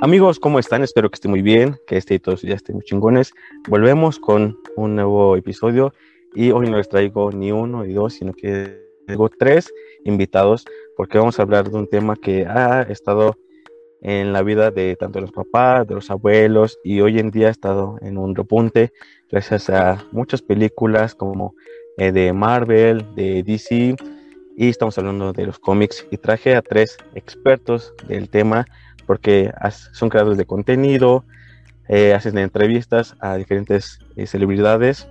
Amigos, ¿cómo están? Espero que estén muy bien, que este todos ya estén muy chingones. Volvemos con un nuevo episodio y hoy no les traigo ni uno ni dos, sino que tengo tres invitados porque vamos a hablar de un tema que ha estado en la vida de tanto los papás, de los abuelos y hoy en día ha estado en un repunte gracias a muchas películas como eh, de Marvel, de DC y estamos hablando de los cómics y traje a tres expertos del tema porque son creadores de contenido, eh, hacen entrevistas a diferentes eh, celebridades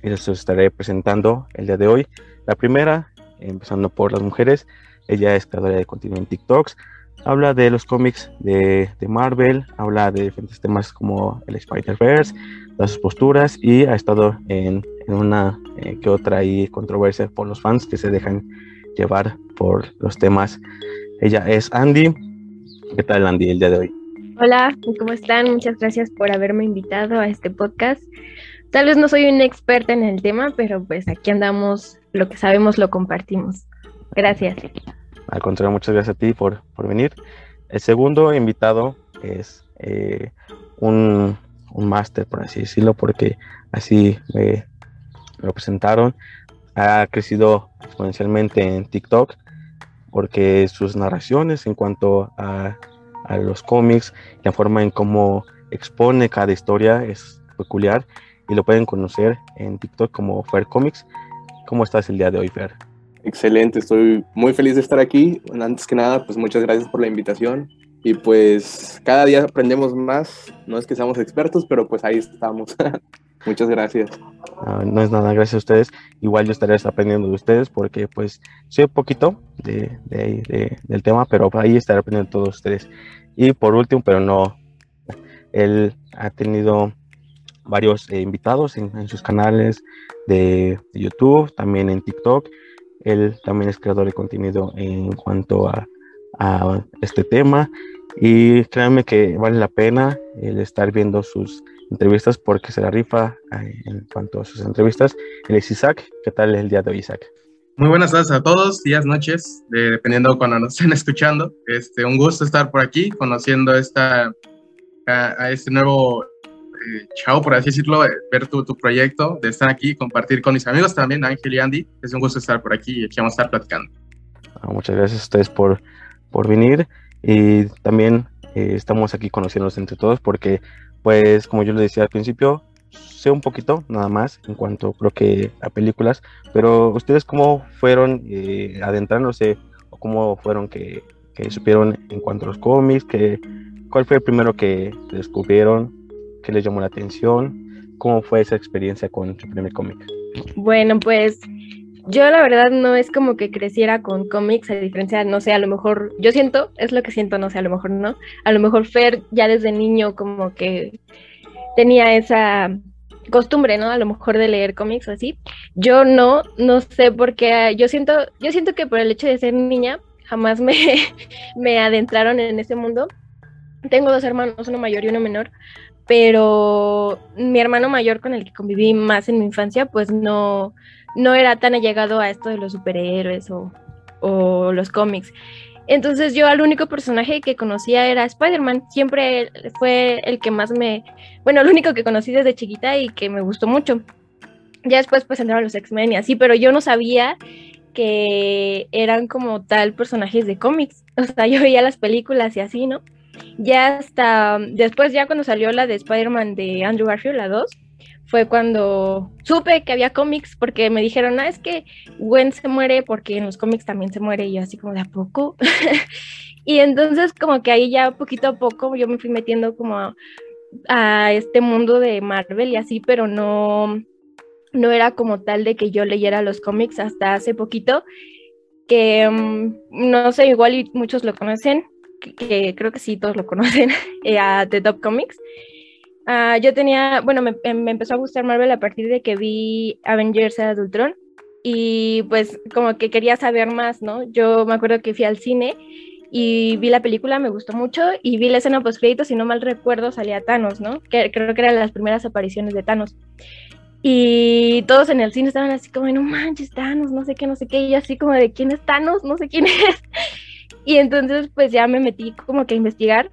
y les estaré presentando el día de hoy. La primera, empezando por las mujeres, ella es creadora de contenido en TikToks, habla de los cómics de, de Marvel, habla de diferentes temas como el Spider-Verse, las posturas y ha estado en, en una eh, que otra controversia por los fans que se dejan llevar por los temas. Ella es Andy, ¿Qué tal, Andy, el día de hoy? Hola, ¿cómo están? Muchas gracias por haberme invitado a este podcast. Tal vez no soy una experta en el tema, pero pues aquí andamos, lo que sabemos lo compartimos. Gracias. Al contrario, muchas gracias a ti por, por venir. El segundo invitado es eh, un, un máster, por así decirlo, porque así me lo presentaron. Ha crecido exponencialmente en TikTok porque sus narraciones en cuanto a, a los cómics, la forma en cómo expone cada historia es peculiar y lo pueden conocer en TikTok como Fer Comics. ¿Cómo estás el día de hoy, Fer? Excelente, estoy muy feliz de estar aquí. Antes que nada, pues muchas gracias por la invitación. Y pues cada día aprendemos más. No es que seamos expertos, pero pues ahí estamos. Muchas gracias. no es nada, gracias a ustedes. Igual yo estaré aprendiendo de ustedes porque pues sé poquito de, del tema, pero ahí estaré aprendiendo de todos ustedes. Y por último, pero no, él ha tenido varios eh, invitados en, sus canales de, YouTube, también en TikTok. Él también es creador de contenido en cuanto a, a este tema. Y créanme que vale la pena el estar viendo sus entrevistas porque se la rifa eh, en cuanto a sus entrevistas. Él es Isaac. ¿Qué tal el día de hoy, Isaac? Muy buenas tardes a todos, días, noches, dependiendo cuando nos estén escuchando. Este, un gusto estar por aquí, conociendo esta, a, este nuevo eh, chao, por así decirlo, eh, ver tu, tu, proyecto, de estar aquí, compartir con mis amigos también, Ángel y Andy. Es un gusto estar por aquí y aquí vamos a estar platicando. Ah, muchas gracias a ustedes por, por venir y también estamos aquí conociéndonos entre todos porque pues como yo le decía al principio, sé un poquito nada más en cuanto creo que a películas, pero ustedes cómo fueron eh, adentrándose o cómo fueron que, supieron en cuanto a los cómics, que, cuál fue el primero que descubrieron, qué les llamó la atención, cómo fue esa experiencia con su primer cómic. Bueno, pues yo la verdad no es como que creciera con cómics, a diferencia, no sé, a lo mejor, yo siento, es lo que siento, no sé, a lo mejor no, a lo mejor Fer ya desde niño como que tenía esa costumbre, ¿no? A lo mejor de leer cómics o así. Yo no, no sé por qué, yo siento, yo siento que por el hecho de ser niña, jamás me, me adentraron en ese mundo. Tengo dos hermanos, uno mayor y uno menor, pero mi hermano mayor con el que conviví más en mi infancia, pues no, no era tan allegado a esto de los superhéroes o, los cómics. Entonces yo al único personaje que conocía era Spider-Man. Siempre fue el que más me, bueno, el único que conocí desde chiquita y que me gustó mucho. Ya después pues entraron los X-Men y así, pero yo no sabía que eran como tal personajes de cómics. O sea, yo veía las películas y así, ¿no? Ya hasta después, ya cuando salió la de Spider-Man de Andrew Garfield, la 2, fue cuando supe que había cómics, porque me dijeron, ah, es que Gwen se muere porque en los cómics también se muere, y yo así como de a poco. y entonces como que ahí ya poquito a poco yo me fui metiendo como a, este mundo de Marvel y así, pero no, no era como tal de que yo leyera los cómics hasta hace poquito, que mm, no sé, igual y muchos lo conocen, que, creo que sí, todos lo conocen, eh, a The Top Comics. Ah, yo tenía, bueno, me, empezó a gustar Marvel a partir de que vi Avengers de Ultron y pues como que quería saber más, ¿no? Yo me acuerdo que fui al cine y vi la película, me gustó mucho y vi la escena post créditos, si no mal recuerdo salía Thanos, ¿no? Que creo que eran las primeras apariciones de Thanos. Y todos en el cine estaban así como, no manches, Thanos, no sé qué, no sé qué, y yo así como de quién es Thanos, no sé quién es. Y entonces pues ya me metí como que a investigar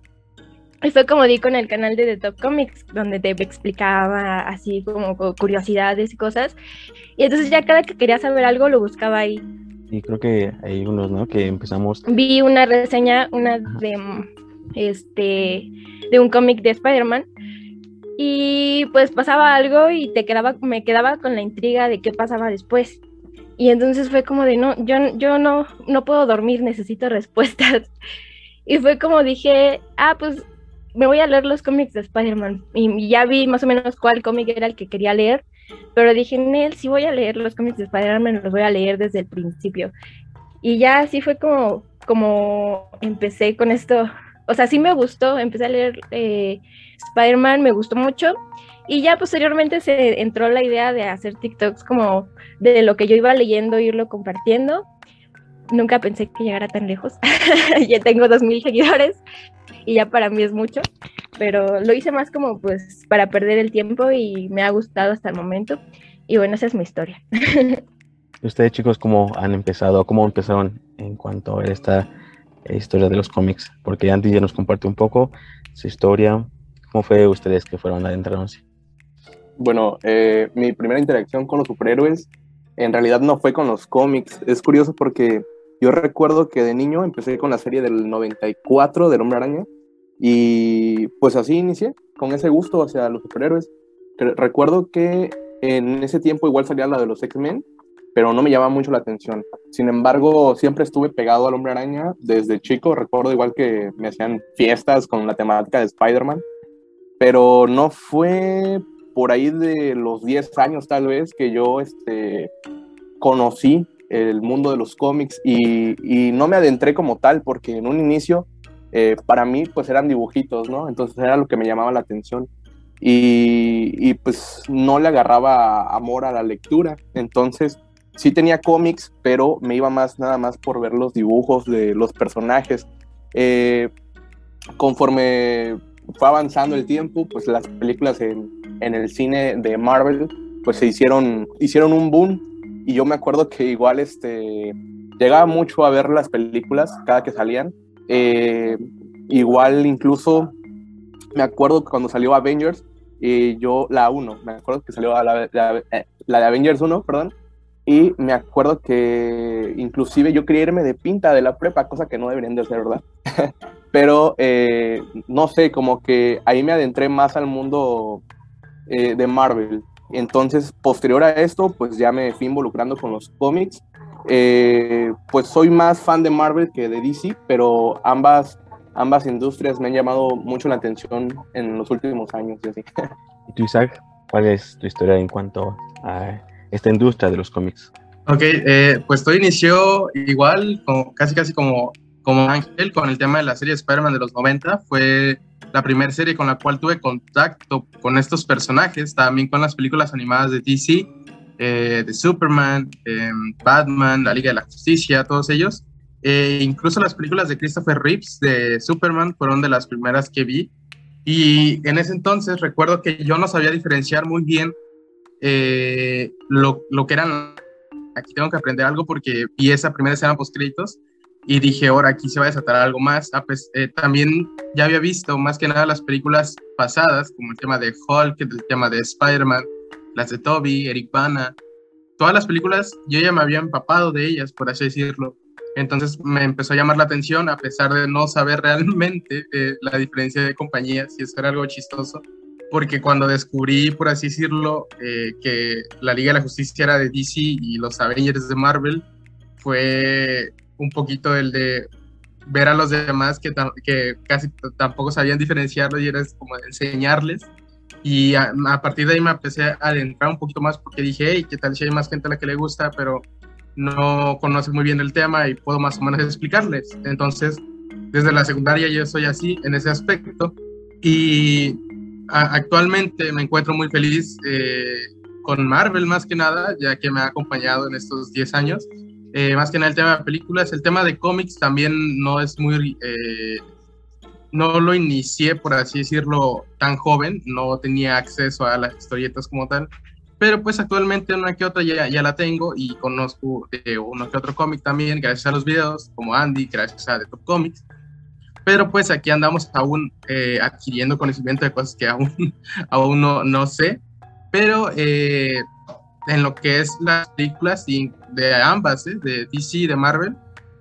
Y fue como di con el canal de The Top Comics, donde te explicaba así como curiosidades y cosas. Y entonces ya cada que quería saber algo lo buscaba ahí. Y creo que hay unos, ¿no? Que empezamos. Vi una reseña, una de este de un cómic de Spider-Man. Y pues pasaba algo y te quedaba, me quedaba con la intriga de qué pasaba después. Y entonces fue como de no, yo, yo no, no puedo dormir, necesito respuestas. Y fue como dije, ah, pues me voy a leer los cómics de Spider-Man. Y ya vi más o menos cuál cómic era el que quería leer, pero dije, Nel, si voy a leer los cómics de Spider-Man, los voy a leer desde el principio. Y ya así fue como, como empecé con esto. O sea, sí me gustó, empecé a leer eh, Spider-Man, me gustó mucho. Y ya posteriormente se entró la idea de hacer TikToks como de lo que yo iba leyendo, irlo compartiendo. Nunca pensé que llegara tan lejos. ya tengo dos mil seguidores, y ya para mí es mucho, pero lo hice más como pues para perder el tiempo y me ha gustado hasta el momento. Y bueno, esa es mi historia. ¿Ustedes chicos cómo han empezado, cómo empezaron en cuanto a esta historia de los cómics? Porque Andy ya nos comparte un poco su historia. ¿Cómo fue ustedes que fueron adentrándose? Bueno, eh, mi primera interacción con los superhéroes en realidad no fue con los cómics. Es curioso porque yo recuerdo que de niño empecé con la serie del 94 del Hombre Araña y pues así inicié, con ese gusto hacia los superhéroes. Recuerdo que en ese tiempo igual salía la de los X-Men, pero no me llamaba mucho la atención. Sin embargo, siempre estuve pegado al Hombre Araña desde chico. Recuerdo igual que me hacían fiestas con la temática de Spider-Man, pero no fue por ahí de los 10 años tal vez que yo este, conocí el mundo de los cómics y, no me adentré como tal porque en un inicio eh, para mí pues eran dibujitos, ¿no? Entonces era lo que me llamaba la atención y, pues no le agarraba amor a la lectura. Entonces sí tenía cómics, pero me iba más nada más por ver los dibujos de los personajes. Eh, conforme fue avanzando el tiempo, pues las películas en, en el cine de Marvel pues se hicieron, hicieron un boom y yo me acuerdo que igual este, llegaba mucho a ver las películas cada que salían. Eh, igual incluso me acuerdo cuando salió Avengers, y yo la 1, me acuerdo que salió la, eh, de Avengers 1, perdón, y me acuerdo que inclusive yo quería irme de pinta de la prepa, cosa que no deberían de hacer, ¿verdad? Pero eh, no sé, como que ahí me adentré más al mundo de Marvel. Entonces, posterior a esto, pues ya me fui involucrando con los cómics. Eh, pues soy más fan de Marvel que de DC, pero ambas, ambas industrias me han llamado mucho la atención en los últimos años. Y, así. ¿Y tú, Isaac, cuál es tu historia en cuanto a esta industria de los cómics? Ok, eh, pues todo inició igual, como, casi casi como, como Ángel, con el tema de la serie Spider-Man de los 90. Fue la primera serie con la cual tuve contacto con estos personajes, también con las películas animadas de DC, eh, de Superman, em, Batman, la Liga de la Justicia, todos ellos. E incluso las películas de Christopher Reeves de Superman fueron de las primeras que vi. Y en ese entonces recuerdo que yo no sabía diferenciar muy bien eh, lo, lo, que eran. Aquí tengo que aprender algo porque vi esa primera escena post créditos y dije, ahora aquí se va a desatar algo más. Ah, pues, eh, también ya había visto más que nada las películas pasadas, como el tema de Hulk, el tema de Spider-Man, las de Toby, Eric Bana. Todas las películas yo ya me había empapado de ellas, por así decirlo. Entonces me empezó a llamar la atención, a pesar de no saber realmente eh, la diferencia de compañías, y eso era algo chistoso, porque cuando descubrí, por así decirlo, eh, que la Liga de la Justicia era de DC y los Avengers de Marvel, fue un poquito el de ver a los demás que, que casi tampoco sabían diferenciarlo y era como enseñarles. Y a, partir de ahí me empecé a adentrar un poquito más porque dije, hey, ¿qué tal si hay más gente a la que le gusta, pero no conoce muy bien el tema y puedo más o menos explicarles? Entonces, desde la secundaria yo soy así en ese aspecto y actualmente me encuentro muy feliz eh, con Marvel más que nada, ya que me ha acompañado en estos 10 años eh, más que nada el tema de películas. El tema de cómics también no es muy... Eh, no lo inicié, por así decirlo, tan joven, no tenía acceso a las historietas como tal, pero pues actualmente una que otra ya, ya la tengo y conozco uno que otro cómic también, gracias a los videos, como Andy, gracias a The Top Comics. pero pues aquí andamos aún eh, adquiriendo conocimiento de cosas que aún, aún no, no sé, pero eh, en lo que es las películas de ambas, ¿eh? de DC y de Marvel,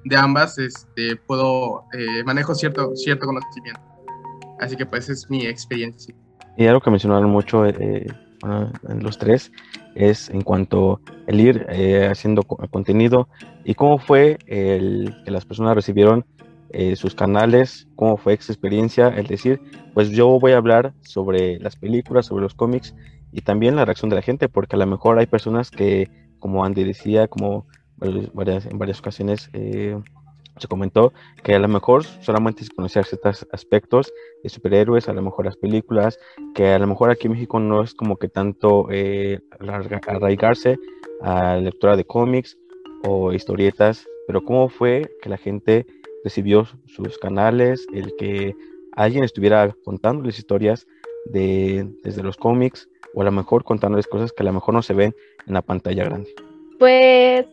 de ambas este, puedo, manejo cierto, cierto conocimiento. Así que pues es mi experiencia. Y algo que mencionaron mucho en los tres es en cuanto el ir haciendo contenido y cómo fue que las personas recibieron eh, sus canales, cómo fue esa experiencia, el decir, pues yo voy a hablar sobre las películas, sobre los cómics y también la reacción de la gente, porque a lo mejor hay personas que, como Andy decía, como varias, en varias ocasiones eh, se comentó, que a lo mejor solamente se conocía ciertos aspectos de superhéroes, a lo mejor las películas, que a lo mejor aquí en México no es como que tanto eh, arraigarse a lectura de cómics o historietas, pero cómo fue que la gente recibió sus canales, el que alguien estuviera contándoles historias de, desde los cómics o a lo mejor contándoles cosas que a lo mejor no se ven en la pantalla grande? Pues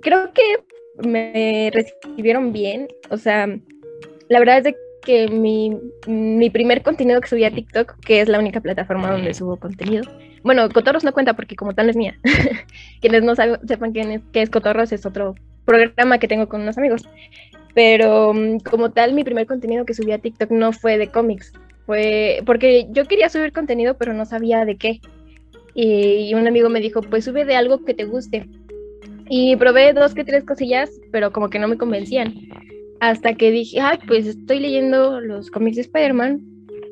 creo que me recibieron bien, o sea, la verdad es que mi, mi primer contenido que subí a TikTok, que es la única plataforma donde subo contenido, bueno, Cotorros no cuenta porque como tal no es mía. Quienes no sepan quién es, qué es Cotorros es otro programa que tengo con unos amigos. Pero mm, como tal, mi primer contenido que subí a TikTok no fue de cómics. Fue porque yo quería subir contenido, pero no sabía de qué. Y, un amigo me dijo, pues sube de algo que te guste. Y probé dos que tres cosillas, pero como que no me convencían. Hasta que dije, ay, pues estoy leyendo los cómics de Spider-Man,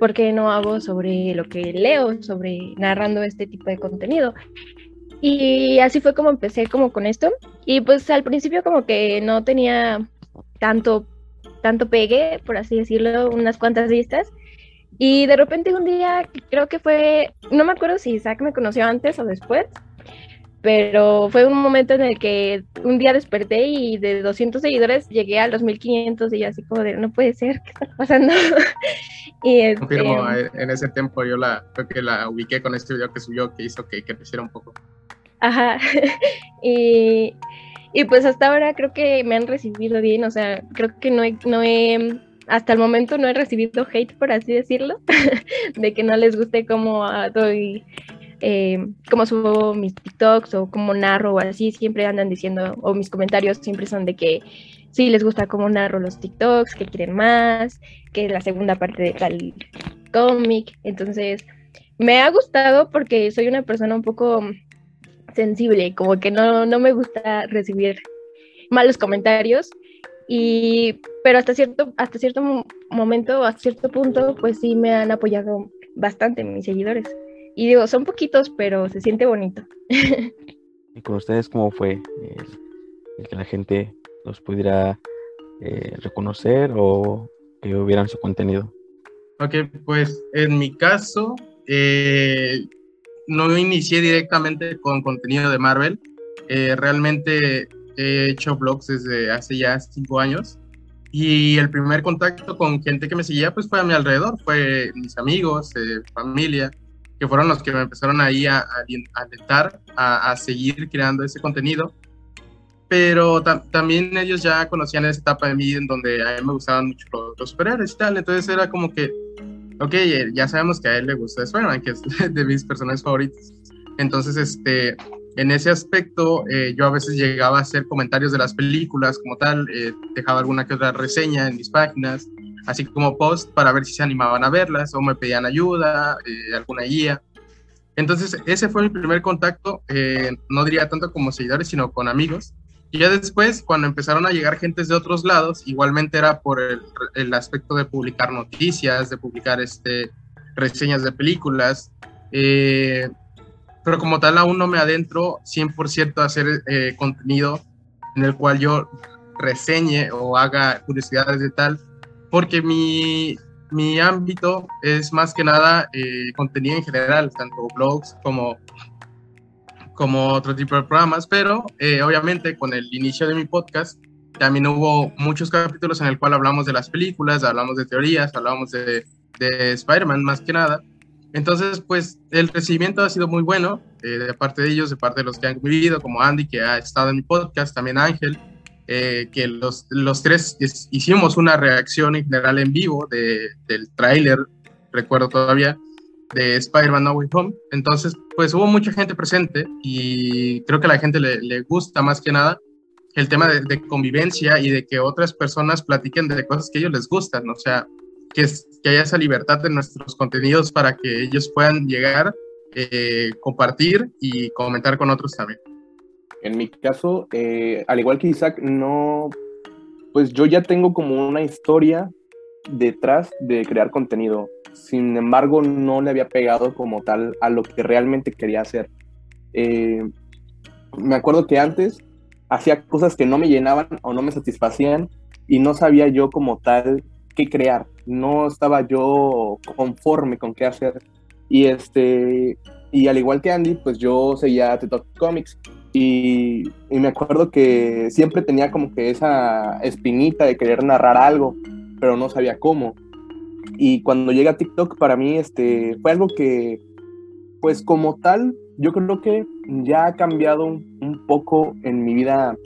¿por qué no hago sobre lo que leo, sobre narrando este tipo de contenido? Y así fue como empecé como con esto. Y pues al principio como que no tenía tanto, tanto pegue, por así decirlo, unas cuantas vistas. Y de repente un día, creo que fue, no me acuerdo si Isaac me conoció antes o después, pero fue un momento en el que un día desperté y de 200 seguidores llegué a los 1500 y yo así como de, no puede ser, ¿qué está pasando? y este, Confirmo, eh, en ese tiempo yo la, creo que la ubiqué con este video que subió que hizo que, que creciera un poco. Ajá, y y pues hasta ahora creo que me han recibido bien, o sea, creo que no he, no he hasta el momento no he recibido hate, por así decirlo, de que no les guste cómo doy, eh, cómo subo mis TikToks o cómo narro o así, siempre andan diciendo, o mis comentarios siempre son de que sí les gusta cómo narro los TikToks, que quieren más, que la segunda parte de tal cómic, entonces me ha gustado porque soy una persona un poco sensible, como que no, no me gusta recibir malos comentarios. Y, pero hasta cierto, hasta cierto momento, hasta cierto punto, pues sí me han apoyado bastante mis seguidores. Y digo, son poquitos, pero se siente bonito. ¿Y con ustedes cómo fue el, que la gente los pudiera eh, reconocer o que hubieran su contenido? Ok, pues en mi caso, eh, no inicié directamente con contenido de Marvel. Eh, realmente he hecho blogs desde hace ya cinco años. Y el primer contacto con gente que me seguía pues fue a mi alrededor, fue mis amigos, eh, familia, que fueron los que me empezaron ahí a, alentar a, a, seguir creando ese contenido. Pero también ellos ya conocían esa etapa de mí en donde a mí me gustaban mucho los, los superhéroes y tal. Entonces era como que ok, ya sabemos que a él le gusta Spider-Man, que es de mis personajes favoritos. Entonces, este, en ese aspecto, eh, yo a veces llegaba a hacer comentarios de las películas como tal, eh, dejaba alguna que otra reseña en mis páginas, así como post para ver si se animaban a verlas o me pedían ayuda, alguna guía. Entonces, ese fue mi primer contacto, no diría tanto como seguidores, sino con amigos. Y ya después, cuando empezaron a llegar gentes de otros lados, igualmente era por el, aspecto de publicar noticias, de publicar este, reseñas de películas. Eh, pero como tal, aún no me adentro 100% a hacer eh, contenido en el cual yo reseñe o haga curiosidades de tal, porque mi, mi ámbito es más que nada eh, contenido en general, tanto blogs como como otro tipo de programas, pero eh, obviamente con el inicio de mi podcast también hubo muchos capítulos en el cual hablamos de las películas, hablamos de teorías, hablamos de, de Spider-Man más que nada. Entonces, pues el recibimiento ha sido muy bueno eh, de parte de ellos, de parte de los que han vivido, como Andy, que ha estado en mi podcast, también Ángel. eh, que los, los tres hicimos una reacción en general en vivo de, del tráiler, recuerdo todavía, de Spider-Man No Way Home. Entonces, pues hubo mucha gente presente y creo que a la gente le, le gusta más que nada el tema de, de, convivencia y de que otras personas platiquen de cosas que a ellos les gustan, o sea, que, haya esa libertad de nuestros contenidos para que ellos puedan llegar, eh, compartir y comentar con otros también. En mi caso, eh, al igual que Isaac, no, pues yo ya tengo como una historia detrás de crear contenido. Sin embargo, no le había pegado como tal a lo que realmente quería hacer. Eh, me acuerdo que antes hacía cosas que no me llenaban o no me satisfacían y no sabía yo como tal qué crear. No estaba yo conforme con qué hacer. Y este y al igual que Andy, pues yo seguía The Talk Comics y, me acuerdo que siempre tenía como que esa espinita de querer narrar algo, pero no sabía cómo. Y cuando llega TikTok para mí este fue algo que pues como tal yo creo que ya ha cambiado un, poco en mi vida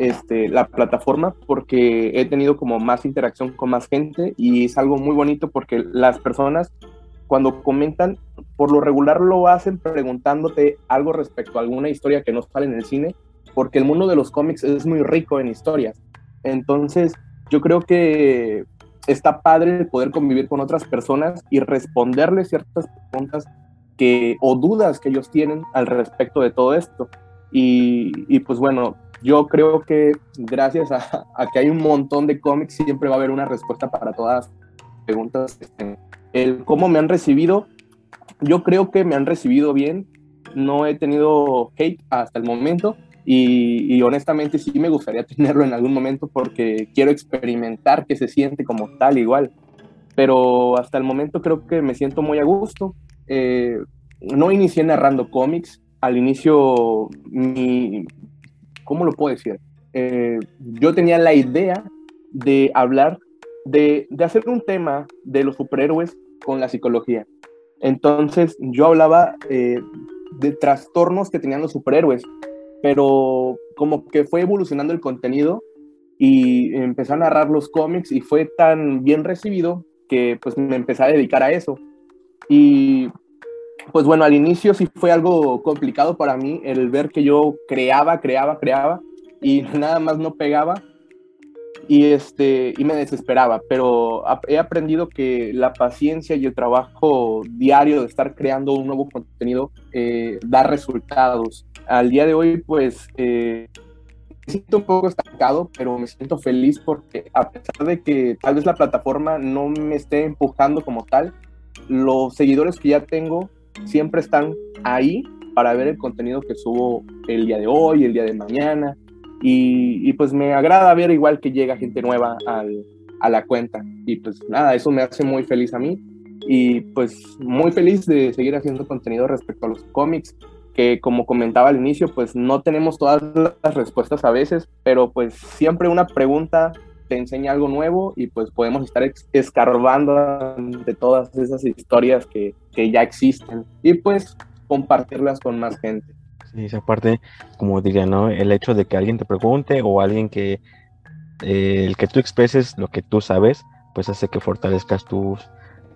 este, la plataforma porque he tenido como más interacción con más gente y es algo muy bonito porque las personas cuando comentan, por lo regular lo hacen preguntándote algo respecto a alguna historia que no sale en el cine, porque el mundo de los cómics es muy rico en historias. Entonces, yo creo que está padre el poder convivir con otras personas y responderles ciertas preguntas que, o dudas que ellos tienen al respecto de todo esto. Y, y pues bueno, yo creo que gracias a, a, que hay un montón de cómics, siempre va a haber una respuesta para todas las preguntas. El cómo me han recibido, yo creo que me han recibido bien. No he tenido hate hasta el momento. Y, y, honestamente sí me gustaría tenerlo en algún momento porque quiero experimentar que se siente como tal igual. Pero hasta el momento creo que me siento muy a gusto. Eh, no inicié narrando cómics. Al inicio, mi, ¿cómo lo puedo decir? Eh, yo tenía la idea de hablar, de, de, hacer un tema de los superhéroes con la psicología. Entonces yo hablaba eh, de trastornos que tenían los superhéroes, pero como que fue evolucionando el contenido y empecé a narrar los cómics y fue tan bien recibido que pues me empecé a dedicar a eso. Y pues bueno, al inicio sí fue algo complicado para mí el ver que yo creaba, creaba, creaba y nada más no pegaba y, este, y me desesperaba, pero he aprendido que la paciencia y el trabajo diario de estar creando un nuevo contenido eh, da resultados. Al día de hoy, pues, eh, me siento un poco estancado, pero me siento feliz porque a pesar de que tal vez la plataforma no me esté empujando como tal, los seguidores que ya tengo siempre están ahí para ver el contenido que subo el día de hoy, el día de mañana. Y, y pues me agrada ver igual que llega gente nueva al, a la cuenta. Y pues nada, eso me hace muy feliz a mí. Y pues muy feliz de seguir haciendo contenido respecto a los cómics, que como comentaba al inicio, pues no tenemos todas las respuestas a veces, pero pues siempre una pregunta te enseña algo nuevo y pues podemos estar escarbando de todas esas historias que, que ya existen y pues compartirlas con más gente. Sí, esa como diría, ¿no? El hecho de que alguien te pregunte o alguien que, eh, el que tú expreses lo que tú sabes, pues hace que fortalezcas tus,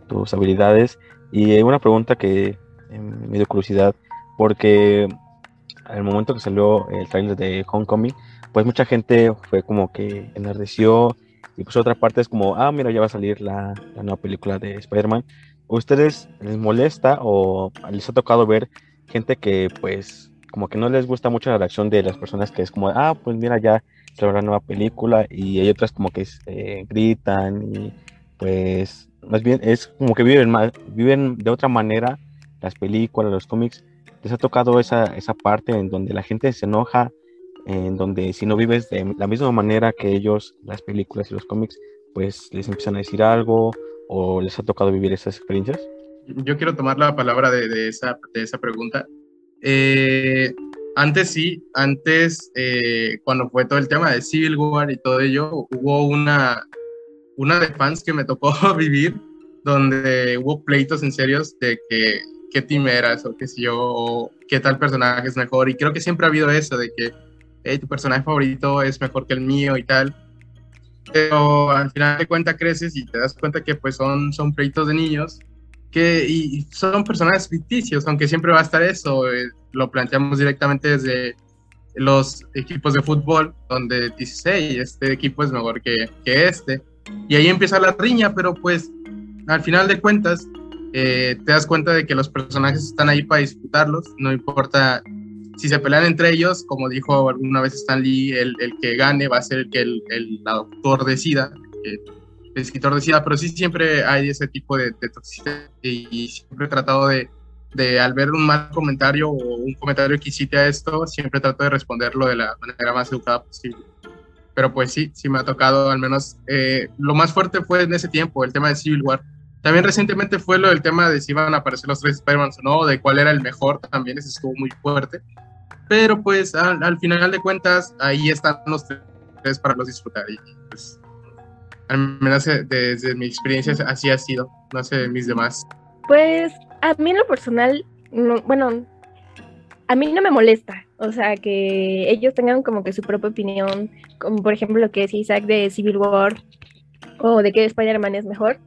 tus habilidades. Y una pregunta que eh, me dio curiosidad, porque al momento que salió el trailer de Homecoming, pues mucha gente fue como que enardeció y pues otra parte es como, ah, mira, ya va a salir la, la nueva película de Spider-Man. ¿Ustedes les molesta o les ha tocado ver gente que pues como que no les gusta mucho la reacción de las personas que es como, ah, pues mira, ya salió la nueva película y hay otras como que eh, gritan y pues más bien es como que viven, viven de otra manera las películas, los cómics. ¿Les ha tocado esa, esa parte en donde la gente se enoja en donde si no vives de la misma manera que ellos, las películas y los cómics, pues les empiezan a decir algo o les ha tocado vivir esas experiencias? Yo quiero tomar la palabra de, de esa, de esa pregunta. Eh, antes sí, antes, eh, cuando fue todo el tema de Civil War y todo ello, hubo una, una de fans que me tocó vivir, donde hubo pleitos en serios de que qué team eras o qué sé yo, o qué tal personaje es mejor. Y creo que siempre ha habido eso, de que tu personaje favorito es mejor que el mío y tal. Pero al final de cuentas creces y te das cuenta que pues son, son proyectos de niños que y son personajes ficticios, aunque siempre va a estar eso. Eh, lo planteamos directamente desde los equipos de fútbol, donde dices, este equipo es mejor que, que este. Y ahí empieza la riña, pero pues al final de cuentas eh, te das cuenta de que los personajes están ahí para disfrutarlos, no importa si se pelean entre ellos, como dijo alguna vez Stan Lee, el, el que gane va a ser el que el, el autor decida, el, escritor decida, pero sí siempre hay ese tipo de, de toxicidad y, siempre he tratado de, de, al ver un mal comentario o un comentario que hiciste a esto, siempre trato de responderlo de la manera más educada posible. Pero pues sí, sí me ha tocado, al menos eh, lo más fuerte fue en ese tiempo, el tema de Civil War también recientemente fue lo del tema de si iban a aparecer los tres Spider-Man o no, de cuál era el mejor, también ese estuvo muy fuerte. Pero pues al, final de cuentas, ahí están los tres para los disfrutar. Y pues, al menos eh, desde mi experiencia así ha sido, no sé mis demás. Pues a mí en lo personal, bueno, a mí no me molesta, o sea, que ellos tengan como que su propia opinión, como por ejemplo lo que decía Isaac de Civil War o de que Spider-Man es mejor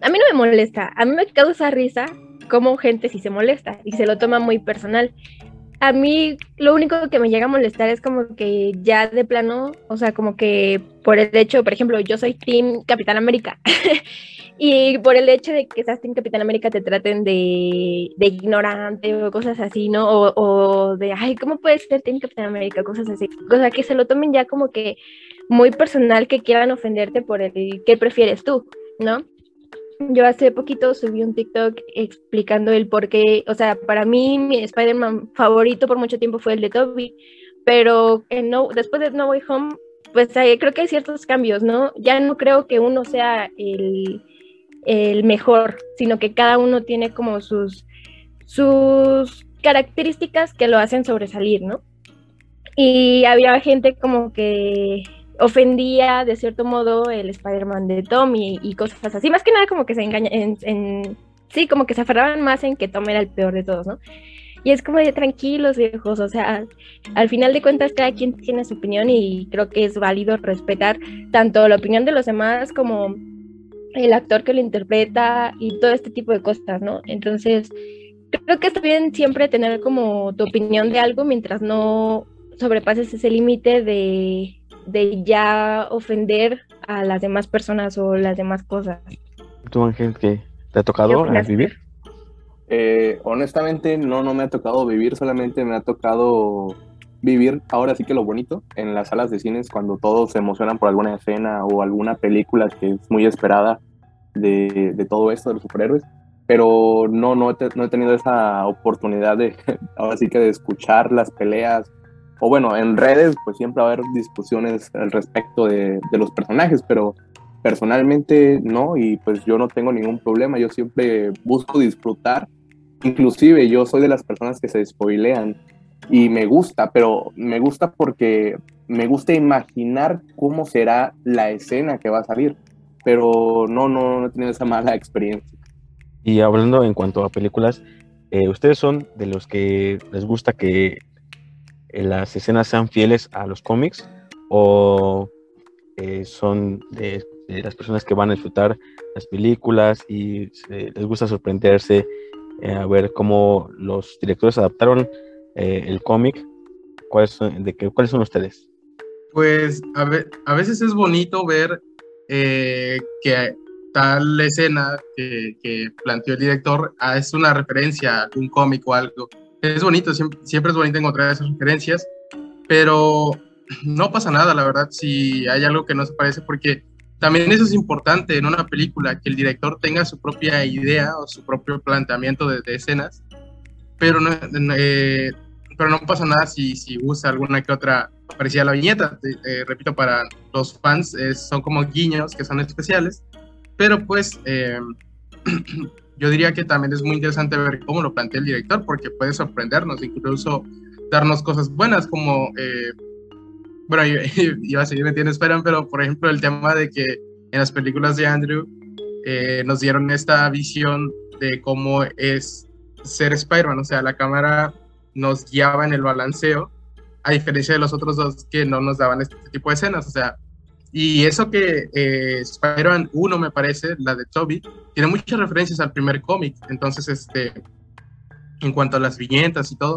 a mí no me molesta, a mí me causa risa como gente sí se molesta y se lo toma muy personal. A mí lo único que me llega a molestar es como que ya de plano, o sea, como que por el hecho, por ejemplo, yo soy Team Capitán América y por el hecho de que seas Team Capitán América te traten de, de ignorante o cosas así, ¿no? O, o, de, ay, ¿cómo puedes ser Team Capitán América? Cosas así. O sea, que se lo tomen ya como que muy personal que quieran ofenderte por el que prefieres tú, ¿no? Yo hace poquito subí un TikTok explicando el por qué, o sea, para mí mi Spider-Man favorito por mucho tiempo fue el de Toby, pero no, después de No Way Home, pues creo que hay ciertos cambios, ¿no? Ya no creo que uno sea el, el mejor, sino que cada uno tiene como sus, sus características que lo hacen sobresalir, ¿no? Y había gente como que ofendía de cierto modo el Spider-Man de Tom y, cosas así. Más que nada como que se engaña, en, sí, como que se aferraban más en que Tom era el peor de todos, ¿no? Y es como de tranquilos viejos, o sea, al final de cuentas cada quien tiene su opinión y creo que es válido respetar tanto la opinión de los demás como el actor que lo interpreta y todo este tipo de cosas, ¿no? Entonces, creo que está bien siempre tener como tu opinión de algo mientras no sobrepases ese límite de de ya ofender a las demás personas o las demás cosas. ¿Tú, Ángel, qué te ha tocado vivir? Eh, honestamente, no, no me ha tocado vivir, solamente me ha tocado vivir ahora sí que lo bonito en las salas de cines cuando todos se emocionan por alguna escena o alguna película que es muy esperada de, de todo esto de los superhéroes pero no, no he, no he, tenido esa oportunidad de ahora sí que de escuchar las peleas o bueno, en redes pues siempre va a haber discusiones al respecto de, de, los personajes, pero personalmente no, y pues yo no tengo ningún problema, yo siempre busco disfrutar, inclusive yo soy de las personas que se spoilean y me gusta, pero me gusta porque me gusta imaginar cómo será la escena que va a salir, pero no, no, no he tenido esa mala experiencia. Y hablando en cuanto a películas, eh, ¿ustedes son de los que les gusta que las escenas sean fieles a los cómics o eh, son de, las personas que van a disfrutar las películas y les gusta sorprenderse eh, a ver cómo los directores adaptaron el cómic. ¿Cuáles son, de qué, ¿Cuáles son ustedes? Pues a, veces es bonito ver que tal escena que, planteó el director ah, es una referencia a un cómic o algo es bonito, siempre, siempre es bonito encontrar esas referencias, pero no pasa nada, la verdad, si hay algo que no se parece, porque también eso es importante en una película, que el director tenga su propia idea o su propio planteamiento de, escenas, pero no, eh, pero no pasa nada si, si usa alguna que otra parecida a la viñeta. Eh, repito, para los fans son como guiños que son especiales, pero pues eh, yo diría que también es muy interesante ver cómo lo plantea el director, porque puede sorprendernos, incluso darnos cosas buenas, como, eh, bueno, iba a seguir metiendo esperan, pero por ejemplo el tema de que en las películas de Andrew eh, nos dieron esta visión de cómo es ser Spider-Man, o sea, la cámara nos guiaba en el balanceo a diferencia de los otros dos que no nos daban este tipo de escenas, o sea, y eso que eh, Spider-Man 1, me parece, la de Toby, tiene muchas referencias al primer cómic, entonces, este, en cuanto a las viñetas y todo,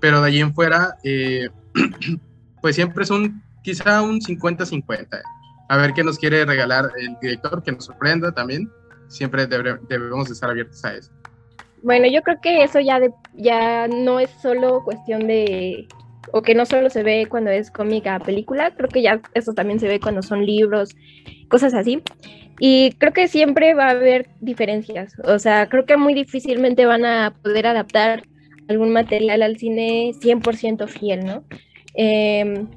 pero de allí en fuera, eh, pues siempre es un, quizá un 50-50. A ver qué nos quiere regalar el director, que nos sorprenda también. Siempre debemos estar abiertos a eso. Bueno, yo creo que eso ya, de, ya no es solo cuestión de, o que no solo se ve cuando es cómica película, creo que ya eso también se ve cuando son libros, cosas así. Y creo que siempre va a haber diferencias, o sea, creo que muy difícilmente van a poder adaptar algún material al cine 100% fiel, ¿no? Em,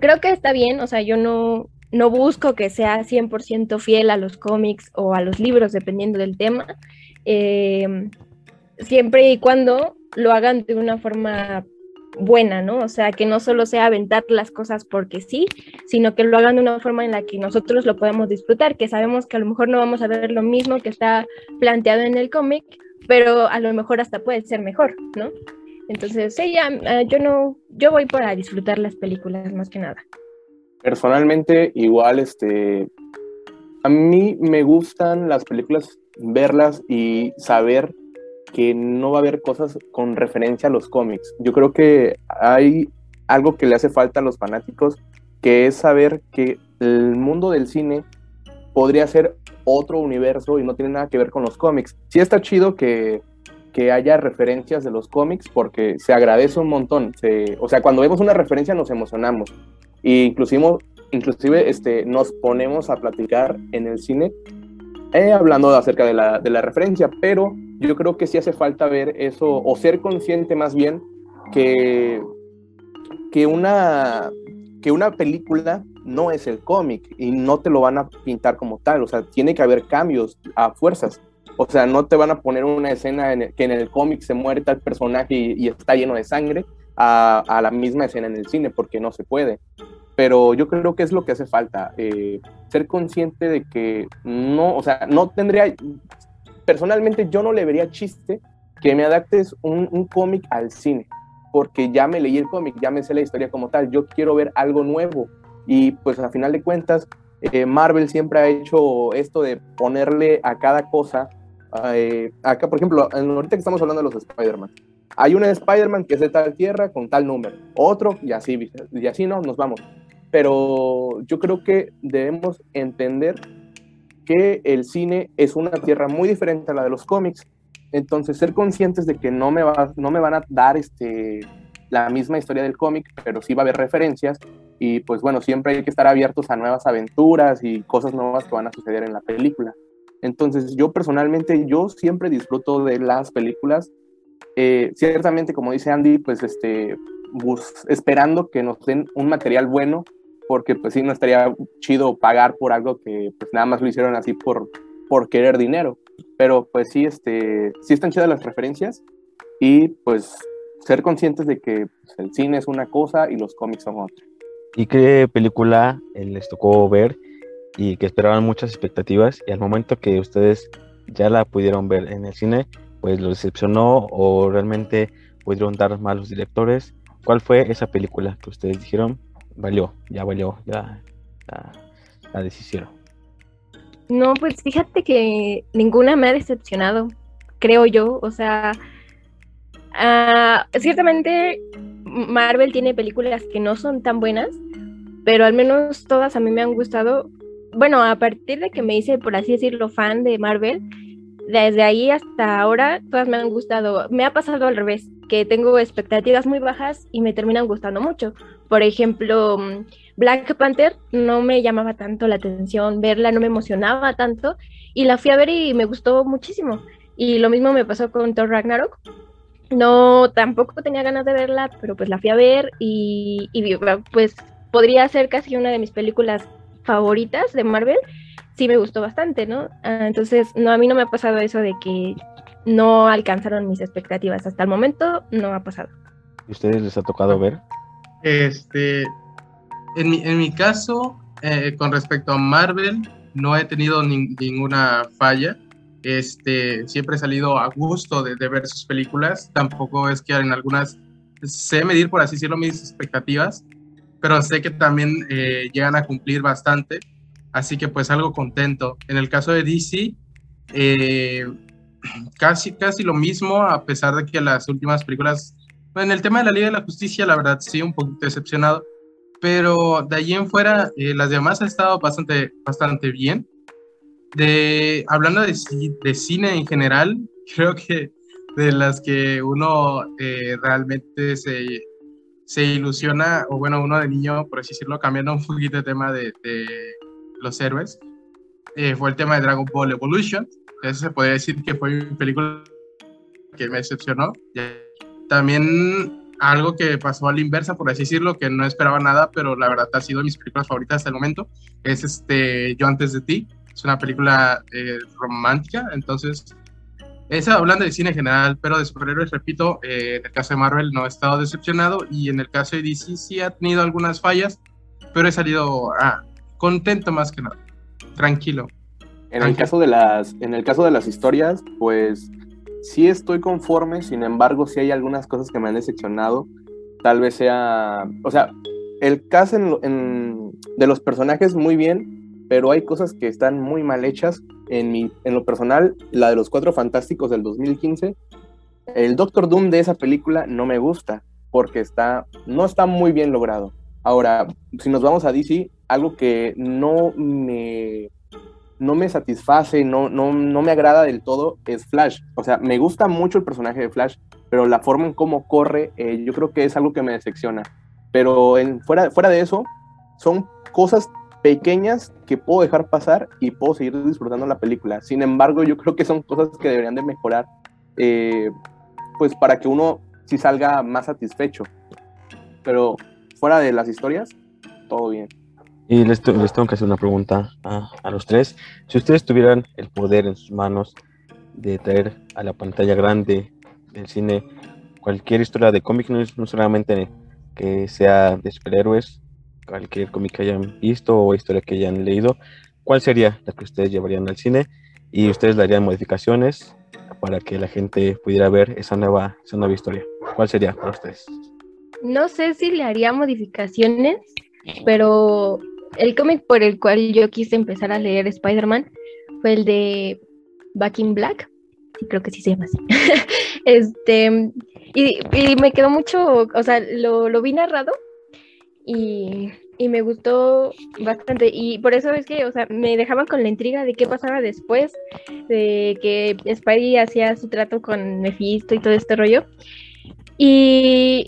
creo que está bien, o sea, yo no, no busco que sea 100% fiel a los cómics o a los libros, dependiendo del tema. Eh, siempre y cuando lo hagan de una forma buena, ¿no? O sea, que no solo sea aventar las cosas porque sí, sino que lo hagan de una forma en la que nosotros lo podemos disfrutar, que sabemos que a lo mejor no vamos a ver lo mismo que está planteado en el cómic, pero a lo mejor hasta puede ser mejor, ¿no? Entonces, sí, ya, eh, yo no, yo voy para disfrutar las películas más que nada. Personalmente, igual, este, a mí me gustan las películas, verlas y saber que no va a haber cosas con referencia a los cómics. Yo creo que hay algo que le hace falta a los fanáticos, que es saber que el mundo del cine podría ser otro universo y no tiene nada que ver con los cómics. Sí está chido que, que haya referencias de los cómics porque se agradece un montón. o sea, cuando vemos una referencia nos emocionamos. E inclusive, inclusive este, nos ponemos a platicar en el cine eh, hablando acerca de la, de la referencia, pero yo creo que sí hace falta ver eso o ser consciente más bien que, que, una, que una película no es el cómic y no te lo van a pintar como tal, o sea, tiene que haber cambios a fuerzas. O sea, no te van a poner una escena en que en el cómic se muere tal personaje y, está lleno de sangre a, la misma escena en el cine, porque no se puede. Pero yo creo que es lo que hace falta, eh, ser consciente de que no, o sea, no tendría, personalmente yo no le vería chiste que me adaptes un, cómic al cine, porque ya me leí el cómic, ya me sé la historia como tal, yo quiero ver algo nuevo y pues a final de cuentas eh, Marvel siempre ha hecho esto de ponerle a cada cosa, eh, acá por ejemplo, ahorita que estamos hablando de los Spider-Man, hay un Spider-Man que es de tal tierra con tal número, otro y así, y así no, nos vamos. Pero yo creo que debemos entender que el cine es una tierra muy diferente a la de los cómics. Entonces, ser conscientes de que no me, van a dar este, la misma historia del cómic, pero sí va a haber referencias. Y pues bueno, siempre hay que estar abiertos a nuevas aventuras y cosas nuevas que van a suceder en la película. Entonces, yo personalmente, yo siempre disfruto de las películas. Eh, ciertamente, como dice Andy, pues este, esperando que nos den un material bueno porque pues sí, no estaría chido pagar por algo que pues nada más lo hicieron así por, por querer dinero. Pero pues sí, este, sí están chidas las referencias y pues ser conscientes de que pues, el cine es una cosa y los cómics son otra. ¿Y qué película eh, les tocó ver y que esperaban muchas expectativas y al momento que ustedes ya la pudieron ver en el cine, pues lo decepcionó o realmente pudieron dar malos directores? ¿Cuál fue esa película que ustedes dijeron? Valió, ya valió ya, la decisión. No, pues fíjate que ninguna me ha decepcionado, creo yo. O sea, ah, ciertamente Marvel tiene películas que no son tan buenas, pero al menos todas a mí me han gustado. Bueno, a partir de que me hice, por así decirlo, fan de Marvel, desde ahí hasta ahora todas me han gustado. Me ha pasado al revés, que tengo expectativas muy bajas y me terminan gustando mucho. Por ejemplo, mm, Black Panther no me llamaba tanto la atención, verla no me emocionaba tanto y la fui a ver y me gustó muchísimo. Y lo mismo me pasó con Thor Ragnarok. No, tampoco tenía ganas de verla, pero pues la fui a ver y, y pues podría ser casi una de mis películas favoritas de Marvel sí me gustó bastante, ¿no? Ah, entonces, no, a mí no me ha pasado eso de que no alcanzaron mis expectativas. Hasta el momento no ha pasado. ¿Y ustedes les ha tocado ver? Este, en mi, en mi caso, eh, con respecto a Marvel, no he tenido ninguna falla. Este, siempre he salido a gusto de, de, ver sus películas. Tampoco es que en algunas sé medir, por así decirlo, mis expectativas, pero sé que también eh, llegan a cumplir bastante, así que pues algo contento. En el caso de DC, eh, casi, casi lo mismo, a pesar de que las últimas películas, en el tema de la Liga de la Justicia, la verdad sí, un poquito decepcionado, pero de allí en fuera, eh, las demás han estado bastante, bastante bien. De, hablando de, de cine en general, creo que de las que uno eh, realmente se, se ilusiona, o bueno, uno de niño, por así decirlo, cambiando un poquito de tema de, de los héroes, eh, fue el tema de Dragon Ball Evolution. Eso se podría decir que fue mi película que me decepcionó. También algo que pasó a la inversa, por así decirlo, que no esperaba nada, pero la verdad ha sido de mis películas favoritas hasta el momento, es este Yo antes de ti. Es una película eh, romántica, entonces esa hablando de cine en general, pero de superhéroes, repito, eh, en el caso de Marvel no he estado decepcionado y en el caso de DC sí ha tenido algunas fallas, pero he salido ah, contento más que nada, tranquilo. En el, caso de las, en el caso de las historias, pues sí estoy conforme, sin embargo, sí hay algunas cosas que me han decepcionado. Tal vez sea, o sea, el caso de los personajes muy bien, pero hay cosas que están muy mal hechas en, mi, en lo personal, la de los Cuatro Fantásticos del 2015, el Doctor Doom de esa película no me gusta porque está, no está muy bien logrado. Ahora, si nos vamos a DC, algo que no me, no me satisface, no, no, no me agrada del todo es Flash. O sea, me gusta mucho el personaje de Flash, pero la forma en cómo corre, eh, yo creo que es algo que me decepciona. Pero en, fuera, fuera de eso, son cosas pequeñas que puedo dejar pasar y puedo seguir disfrutando la película. Sin embargo, yo creo que son cosas que deberían de mejorar, eh, pues para que uno sí salga más satisfecho. Pero fuera de las historias, todo bien. Y les, tengo que hacer una pregunta a, a, los tres. Si ustedes tuvieran el poder en sus manos de traer a la pantalla grande del cine cualquier historia de cómic, no, no solamente que sea de superhéroes, cualquier cómic que hayan visto o historia que hayan leído, ¿cuál sería la que ustedes llevarían al cine? Y ustedes le harían modificaciones para que la gente pudiera ver esa nueva, esa nueva historia. ¿Cuál sería para ustedes? No sé si le haría modificaciones, pero el cómic por el cual yo quise empezar a leer Spider-Man fue el de Back in Black. creo que sí se llama así. este, y, y, me quedó mucho, o sea, lo, lo vi narrado y, me gustó bastante. Y por eso es que, o sea, me dejaban con la intriga de qué pasaba después, de que Spidey hacía su trato con Mephisto y todo este rollo. Y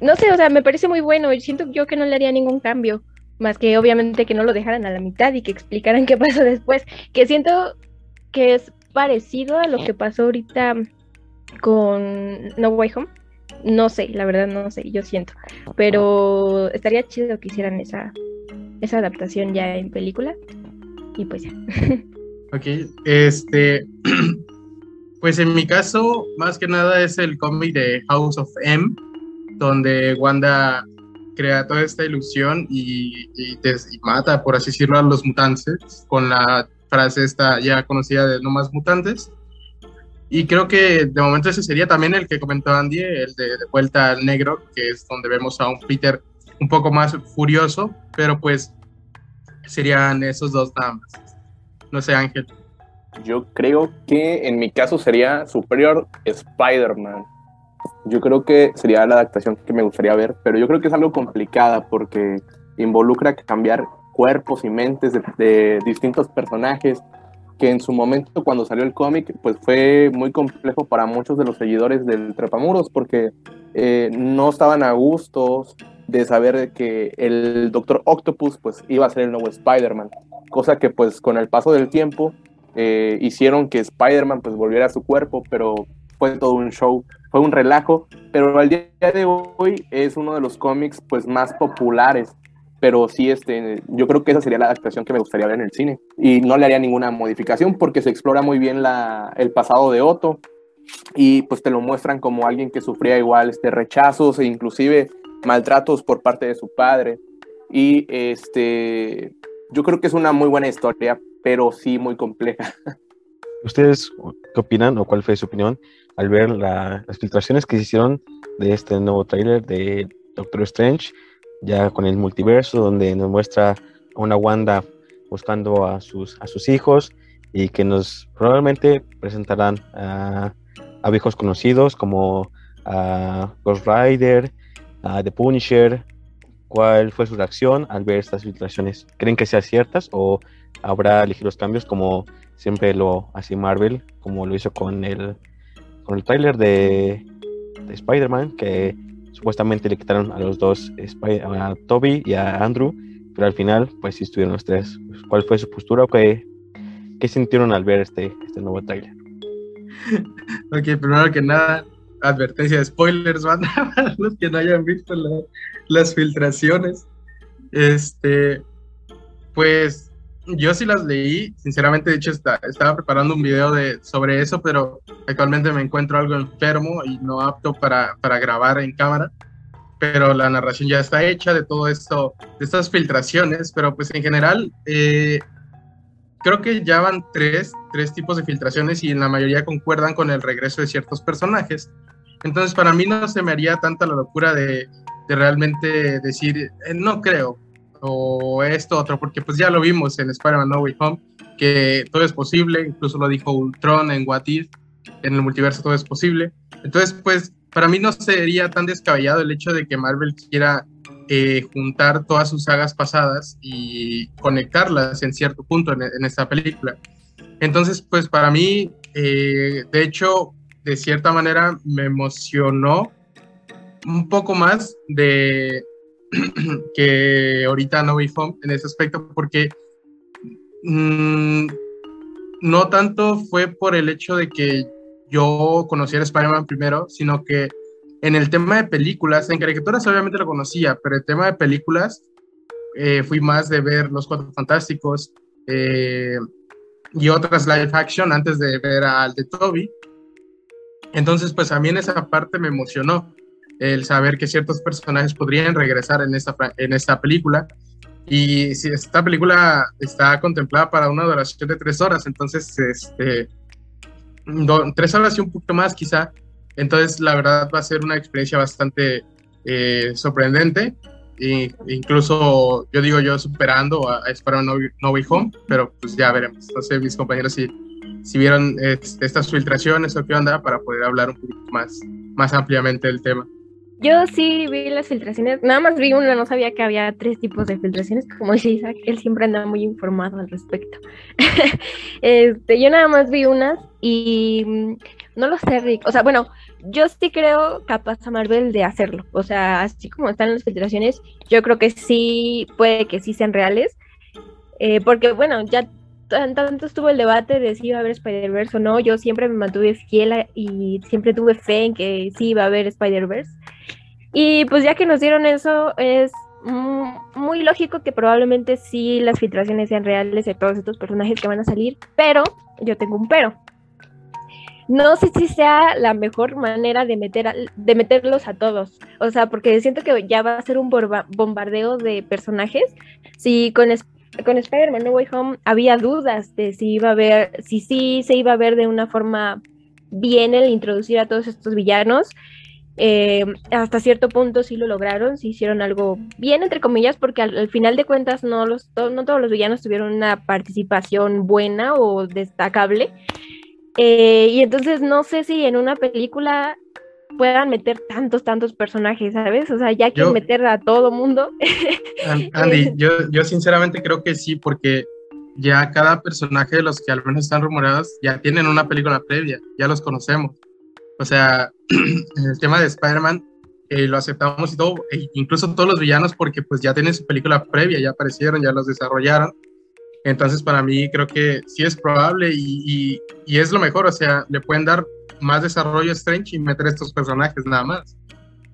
no sé, o sea, me parece muy bueno. Y siento yo que no le haría ningún cambio, más que obviamente que no lo dejaran a la mitad y que explicaran qué pasó después. Que siento que es parecido a lo que pasó ahorita con No Way Home no sé, la verdad no sé, yo siento. Pero estaría chido que hicieran esa, esa adaptación ya en película. Y pues ya. Ok, este. Pues en mi caso, más que nada es el cómic de House of M, donde Wanda crea toda esta ilusión y, y, mata, por así decirlo, a los mutantes con la frase esta ya conocida de no más mutantes. Y creo que de momento ese sería también el que comentó Andy, el de, Vuelta al Negro, que es donde vemos a un Peter un poco más furioso, pero pues serían esos dos nada más. No sé, Ángel. Yo creo que en mi caso sería Superior Spider-Man. Yo creo que sería la adaptación que me gustaría ver, pero yo creo que es algo complicada porque involucra cambiar cuerpos y mentes de, de distintos personajes que en su momento cuando salió el cómic pues fue muy complejo para muchos de los seguidores del Trepamuros porque eh, no estaban a gustos de saber que el Doctor Octopus pues iba a ser el nuevo Spider-Man, cosa que pues con el paso del tiempo eh, hicieron que Spider-Man pues volviera a su cuerpo, pero fue todo un show, fue un relajo, pero al día de hoy es uno de los cómics pues más populares pero sí, este, yo creo que esa sería la adaptación que me gustaría ver en el cine. Y no le haría ninguna modificación porque se explora muy bien la, el pasado de Otto y pues te lo muestran como alguien que sufría igual este, rechazos e inclusive maltratos por parte de su padre. Y este, yo creo que es una muy buena historia, pero sí muy compleja. ¿Ustedes qué opinan o cuál fue su opinión al ver las filtraciones que se hicieron de este nuevo tráiler de Doctor Strange, ya con el multiverso, donde nos muestra a una Wanda buscando a sus, a sus hijos y que nos probablemente presentarán a, a viejos conocidos como a Ghost Rider, a The Punisher. ¿Cuál fue su reacción al ver estas filtraciones? ¿Creen que sean ciertas o habrá ligeros cambios como siempre lo hace Marvel, como lo hizo con el, con el tráiler de, de Spider-Man, que supuestamente le quitaron a los dos, a Toby y a Andrew, pero al final, pues sí estuvieron los tres. ¿Cuál fue su postura o qué, qué sintieron al ver este, este nuevo tráiler? ok, primero que nada, advertencia de spoilers, van a los que no hayan visto las filtraciones. Este, pues yo sí las leí, sinceramente, de hecho estaba preparando un video de, sobre eso, pero actualmente me encuentro algo enfermo y no apto para, para grabar en cámara. Pero la narración ya está hecha de todo esto, de estas filtraciones, pero pues en general eh, creo que ya van tres, tres tipos de filtraciones y en la mayoría concuerdan con el regreso de ciertos personajes. Entonces para mí no se me haría tanta la locura de, de realmente decir, eh, no creo, esto, otro, porque pues ya lo vimos en Spider-Man No Way Home, que todo es posible, incluso lo dijo Ultron en What If, en el multiverso todo es posible. Entonces, pues para mí no sería tan descabellado el hecho de que Marvel quiera eh, juntar todas sus sagas pasadas y conectarlas en cierto punto en, esta película. Entonces, pues para mí, eh, de hecho, de cierta manera me emocionó un poco más de, que ahorita No Way Home en ese aspecto, porque mm, no tanto fue por el hecho de que yo conociera Spider-Man primero, sino que en el tema de películas, en caricaturas obviamente lo conocía, pero el tema de películas eh, fui más de ver Los Cuatro Fantásticos eh, y otras live action antes de ver al de Toby. Entonces, pues a mí en esa parte me emocionó el saber que ciertos personajes podrían regresar en esta, en esta película. Y si esta película está contemplada para una duración de tres horas, entonces, este, tres horas y un poquito más quizá. Entonces, la verdad va a ser una experiencia bastante eh, sorprendente. E incluso, yo digo yo, superando a, a Spider-Man no, Way Home, pero pues ya veremos. No sé, mis compañeros si, si vieron este, estas filtraciones o qué onda para poder hablar un poquito más, más ampliamente del tema. Yo sí vi las filtraciones, nada más vi una, no sabía que había tres tipos de filtraciones, como dice Isaac, él siempre anda muy informado al respecto. este, yo nada más vi unas y mm, no lo sé, Rick. O sea, bueno, yo sí creo capaz a Marvel de hacerlo. O sea, así como están las filtraciones, yo creo que sí, puede que sí sean reales. Eh, porque, bueno, ya tanto estuvo el debate de si iba a haber Spider-Verse o no. Yo siempre me mantuve fiel y siempre tuve fe en que sí iba a haber Spider-Verse. Y pues ya que nos dieron eso, es muy lógico que probablemente sí las filtraciones sean reales de todos estos personajes que van a salir, pero yo tengo un pero. No sé si sea la mejor manera de, meter de meterlos a todos. O sea, porque siento que ya va a ser un bombardeo de personajes. Si con, con Spider-Man No Way Home había dudas de si iba a ver, si sí se iba a ver de una forma bien el introducir a todos estos villanos. Eh, hasta cierto punto sí lo lograron, sí hicieron algo bien, entre comillas, porque al, final de cuentas no, los, no todos los villanos tuvieron una participación buena o destacable. Eh, y entonces no sé si en una película puedan meter tantos, tantos personajes, ¿sabes? O sea, ya quieren meter a todo mundo. Andy, yo, yo sinceramente creo que sí, porque ya cada personaje de los que al menos están rumorados ya tienen una película previa, ya los conocemos. O sea, el tema de Spider-Man eh, lo aceptamos y todo, e incluso todos los villanos porque pues ya tienen su película previa, ya aparecieron, ya los desarrollaron. Entonces para mí creo que sí es probable y, y, es lo mejor, o sea, le pueden dar más desarrollo Strange y meter estos personajes nada más.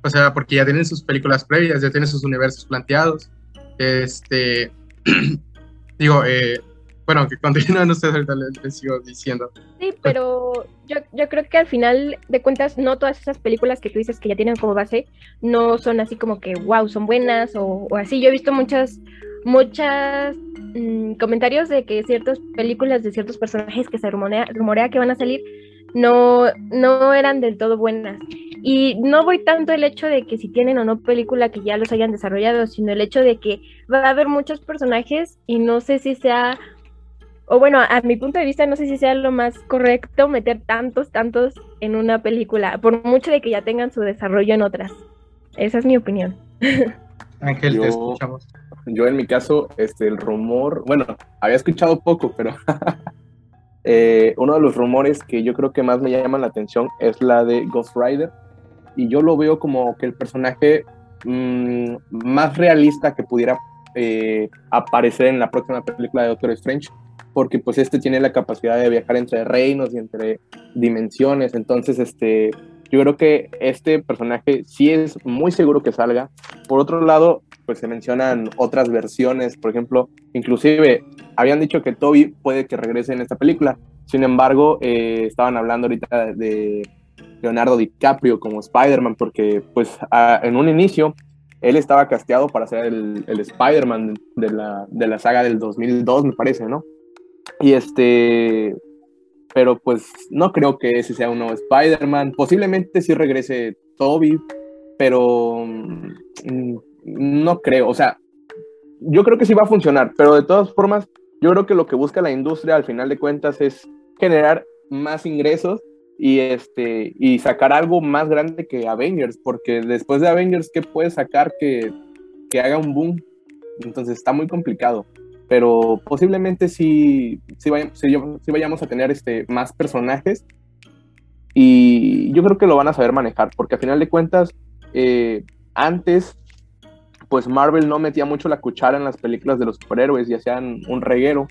O sea, porque ya tienen sus películas previas, ya tienen sus universos planteados. Este, digo, eh, bueno, que continúen ustedes, ahorita les, sigo diciendo. Sí, pero yo, yo creo que al final de cuentas, no todas esas películas que tú dices que ya tienen como base, no son así como que, wow, son buenas o, así. Yo he visto muchas, muchas mm, comentarios de que ciertas películas de ciertos personajes que se rumorea, rumorea que van a salir no, no eran del todo buenas. Y no voy tanto el hecho de que si tienen o no película que ya los hayan desarrollado, sino el hecho de que va a haber muchos personajes y no sé si sea, o bueno, a mi punto de vista no sé si sea lo más correcto meter tantos, tantos en una película, por mucho de que ya tengan su desarrollo en otras. Esa es mi opinión. Ángel, Yo- te escuchamos. Yo en mi caso, este, el rumor, bueno, había escuchado poco, pero eh, uno de los rumores que yo creo que más me llaman la atención es la de Ghost Rider. Y yo lo veo como que el personaje mm, más realista que pudiera eh, aparecer en la próxima película de Doctor Strange, porque pues este tiene la capacidad de viajar entre reinos y entre dimensiones. Entonces, este, yo creo que este personaje sí es muy seguro que salga. Por otro lado, pues se mencionan otras versiones, por ejemplo, inclusive habían dicho que Toby puede que regrese en esta película. Sin embargo, eh, estaban hablando ahorita de, Leonardo DiCaprio como Spider-Man, porque pues a- en un inicio él estaba casteado para ser el, el Spider-Man de la, de la saga del 2002, me parece, ¿no? Y este, pero pues no creo que ese sea un nuevo Spider-Man. Posiblemente sí regrese Toby, pero mm, no creo. O sea, yo creo que sí va a funcionar, pero de todas formas, yo creo que lo que busca la industria al final de cuentas es generar más ingresos y este y sacar algo más grande que Avengers, porque después de Avengers, ¿qué puedes sacar que, que haga un boom? Entonces está muy complicado pero posiblemente sí, sí, vayamos, sí, vayamos a tener este, más personajes. Y yo creo que lo van a saber manejar, porque a final de cuentas, eh, antes, pues Marvel no metía mucho la cuchara en las películas de los superhéroes y hacían un reguero,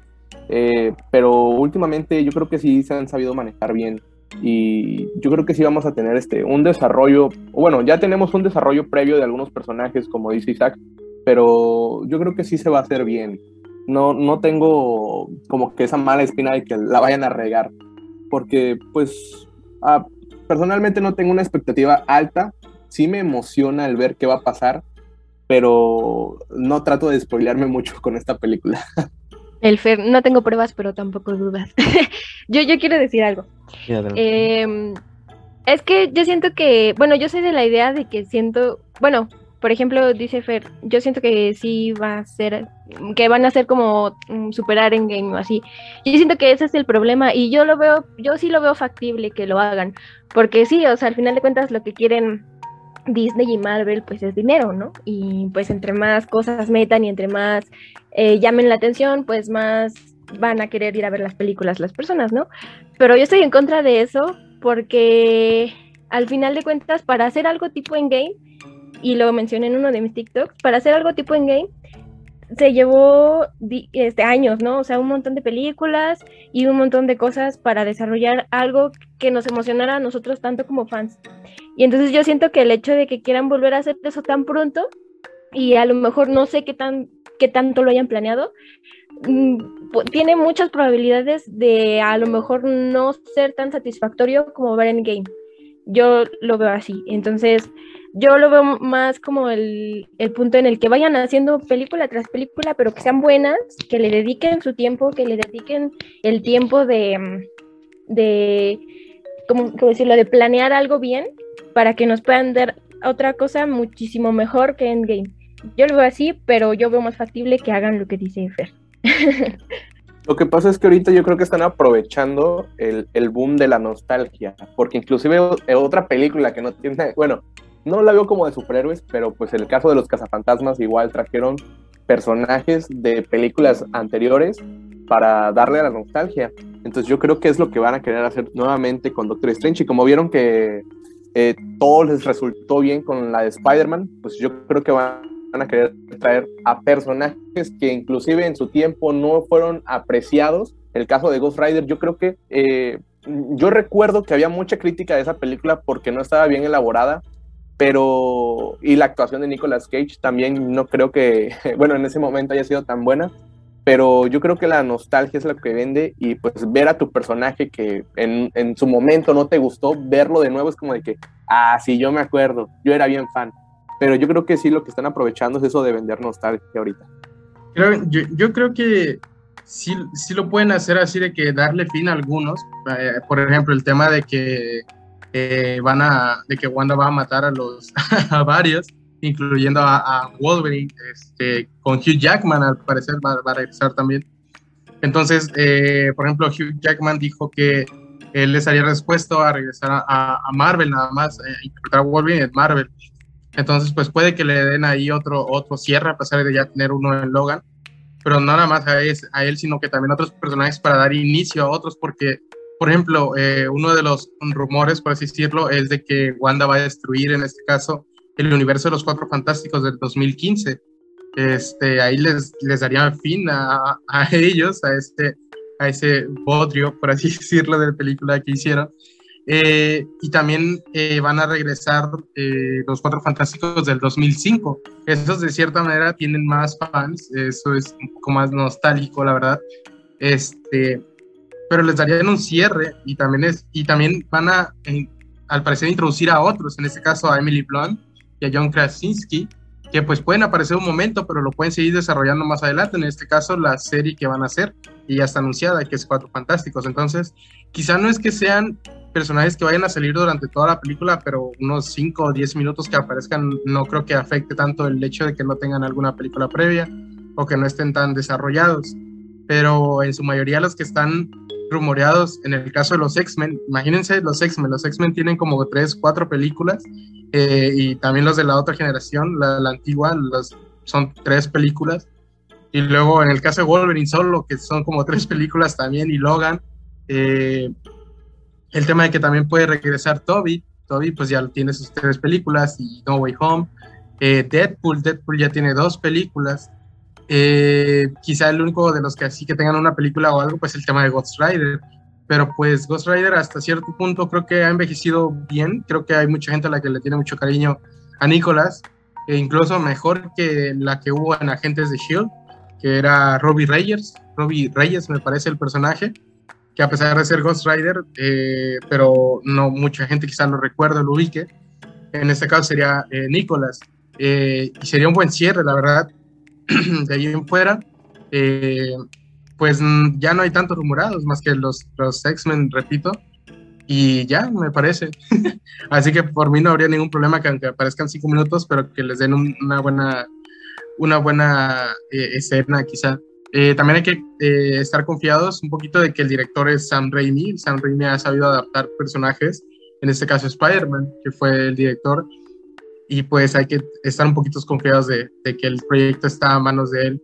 eh, pero últimamente yo creo que sí se han sabido manejar bien. Y yo creo que sí vamos a tener este, un desarrollo, bueno, ya tenemos un desarrollo previo de algunos personajes, como dice Isaac, pero yo creo que sí se va a hacer bien no, no tengo como que esa mala espina de que la vayan a regar, porque pues ah, personalmente no tengo una expectativa alta, sí me emociona el ver qué va a pasar, pero no trato de spoilearme mucho con esta película. El Fer, no tengo pruebas, pero tampoco dudas. yo, yo quiero decir algo. Em, es que yo siento que, bueno, yo soy de la idea de que siento, bueno, por ejemplo, dice Fer, yo siento que sí va a ser, que van a ser como mm, superar en game o así. Yo siento que ese es el problema y yo lo veo, yo sí lo veo factible que lo hagan, porque sí, o sea, al final de cuentas lo que quieren Disney y Marvel pues es dinero, ¿no? Y pues entre más cosas metan y entre más eh, llamen la atención, pues más van a querer ir a ver las películas las personas, ¿no? Pero yo estoy en contra de eso porque al final de cuentas para hacer algo tipo en game, y lo mencioné en uno de mis TikToks, para hacer algo tipo en game se llevó este, años, ¿no? O sea, un montón de películas y un montón de cosas para desarrollar algo que nos emocionara a nosotros tanto como fans. Y entonces yo siento que el hecho de que quieran volver a hacer eso tan pronto y a lo mejor no sé qué tan qué tanto lo hayan planeado, mm, tiene muchas probabilidades de a lo mejor no ser tan satisfactorio como ver en game. Yo lo veo así. Entonces, yo lo veo más como el, el punto en el que vayan haciendo película tras película, pero que sean buenas, que le dediquen su tiempo, que le dediquen el tiempo de, de ¿cómo, decirlo?, de planear algo bien para que nos puedan dar otra cosa muchísimo mejor que Endgame. Yo lo veo así, pero yo veo más factible que hagan lo que dice Fer. Lo que pasa es que ahorita yo creo que están aprovechando el, el boom de la nostalgia, porque inclusive o- otra película que no tiene, bueno, no la veo como de superhéroes, pero pues el caso de los cazafantasmas igual trajeron personajes de películas anteriores para darle a la nostalgia. Entonces yo creo que es lo que van a querer hacer nuevamente con Doctor Strange y como vieron que eh, todo les resultó bien con la de Spider-Man, pues yo creo que van a querer traer a personajes que inclusive en su tiempo no fueron apreciados. El caso de Ghost Rider, yo creo que eh, yo recuerdo que había mucha crítica de esa película porque no estaba bien elaborada, pero y la actuación de Nicolas Cage también no creo que, bueno, en ese momento haya sido tan buena, pero yo creo que la nostalgia es lo que vende y pues ver a tu personaje que en, en su momento no te gustó, verlo de nuevo es como de que, ah, sí, yo me acuerdo, yo era bien fan pero yo creo que sí lo que están aprovechando es eso de vender nostalgia ahorita. Creo- yo, yo creo que sí, sí lo pueden hacer así de que darle fin a algunos. Eh, por ejemplo, el tema de que eh, van a, de que Wanda va a matar a los a varios, incluyendo a, Wolverine, este, con Hugh Jackman al parecer va, a regresar también. Entonces, eh, por ejemplo, Hugh Jackman dijo que él les haría dispuesto a regresar a, a Marvel nada más, interpretar a Wolverine en Marvel. Entonces, pues puede que le den ahí otro, otro cierre, a pesar de ya tener uno en Logan pero no nada más a, a él, sino que también a otros personajes para dar inicio a otros, porque, por ejemplo, eh, uno de los rumores, por así decirlo, es de que Wanda va a destruir, en este caso, el universo de los Cuatro Fantásticos del 2015. Este, ahí les, les daría fin a, a ellos, a, este, a ese bodrio, por así decirlo, de la película que hicieron. Eh, y también eh, van a regresar eh, los Cuatro Fantásticos del 2005. Esos de cierta manera tienen más fans, eso es un poco más nostálgico, la verdad. Este, pero les darían un cierre y también, es, y también van a, al parecer, introducir a otros, en este caso a Emily Blunt y a John Krasinski, que pues pueden aparecer un momento, pero lo pueden seguir desarrollando más adelante. En este caso, la serie que van a hacer, y ya está anunciada, que es Cuatro Fantásticos. Entonces, quizá no es que sean personajes que vayan a salir durante toda la película, pero unos 5 o 10 minutos que aparezcan no creo que afecte tanto el hecho de que no tengan alguna película previa o que no estén tan desarrollados. Pero en su mayoría los que están rumoreados, en el caso de los X-Men, imagínense los X-Men, los X-Men tienen como 3, 4 películas eh, y también los de la otra generación, la, antigua, los, son 3 películas. Y luego en el caso de Wolverine solo, que son como 3 películas también, y Logan. Eh, el tema de que también puede regresar Toby. Toby pues ya tiene sus tres películas y No Way Home. Eh, Deadpool, Deadpool ya tiene dos películas. Eh, quizá el único de los que así que tengan una película o algo, pues el tema de Ghost Rider. Pero pues Ghost Rider hasta cierto punto creo que ha envejecido bien. Creo que hay mucha gente a la que le tiene mucho cariño a Nicolas. E incluso mejor que la que hubo en Agentes de Shield, que era Robbie Reyes. Robbie Reyes me parece el personaje que a pesar de ser Ghost Rider, eh, pero no mucha gente quizás lo recuerda, lo ubique. En este caso sería eh, Nicholas. Eh, y sería un buen cierre, la verdad. de ahí en fuera, pues ya no hay tantos rumorados más que los, los X-Men, repito. Y ya, me parece. Así que por mí no habría ningún problema que aparezcan cinco minutos, pero que les den una buena, una buena escena quizá. Eh, también hay que eh, estar confiados un poquito de que el director es Sam Raimi. Sam Raimi ha sabido adaptar personajes, en este caso Spider-Man, que fue el director, y pues hay que estar un poquito confiados de, que el proyecto está a manos de él.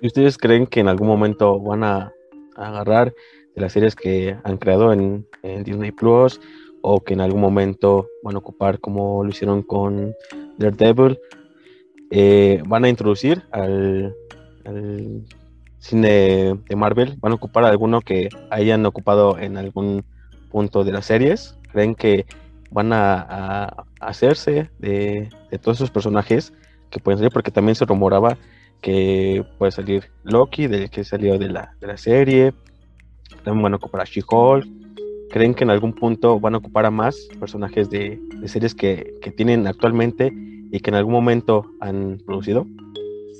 ¿Y ustedes creen que en algún momento van a, agarrar de las series que han creado en, Disney Plus o que en algún momento van a ocupar como lo hicieron con Daredevil? Eh, van a introducir al cine de Marvel? ¿Van a ocupar alguno que hayan ocupado en algún punto de las series? ¿Creen que van a, hacerse de, todos esos personajes que pueden salir? Porque también se rumoraba que puede salir Loki, del que salió de la, de la serie. También van a ocupar a She-Hulk. ¿Creen que en algún punto van a ocupar a más personajes de, series que, que tienen actualmente y que en algún momento han producido?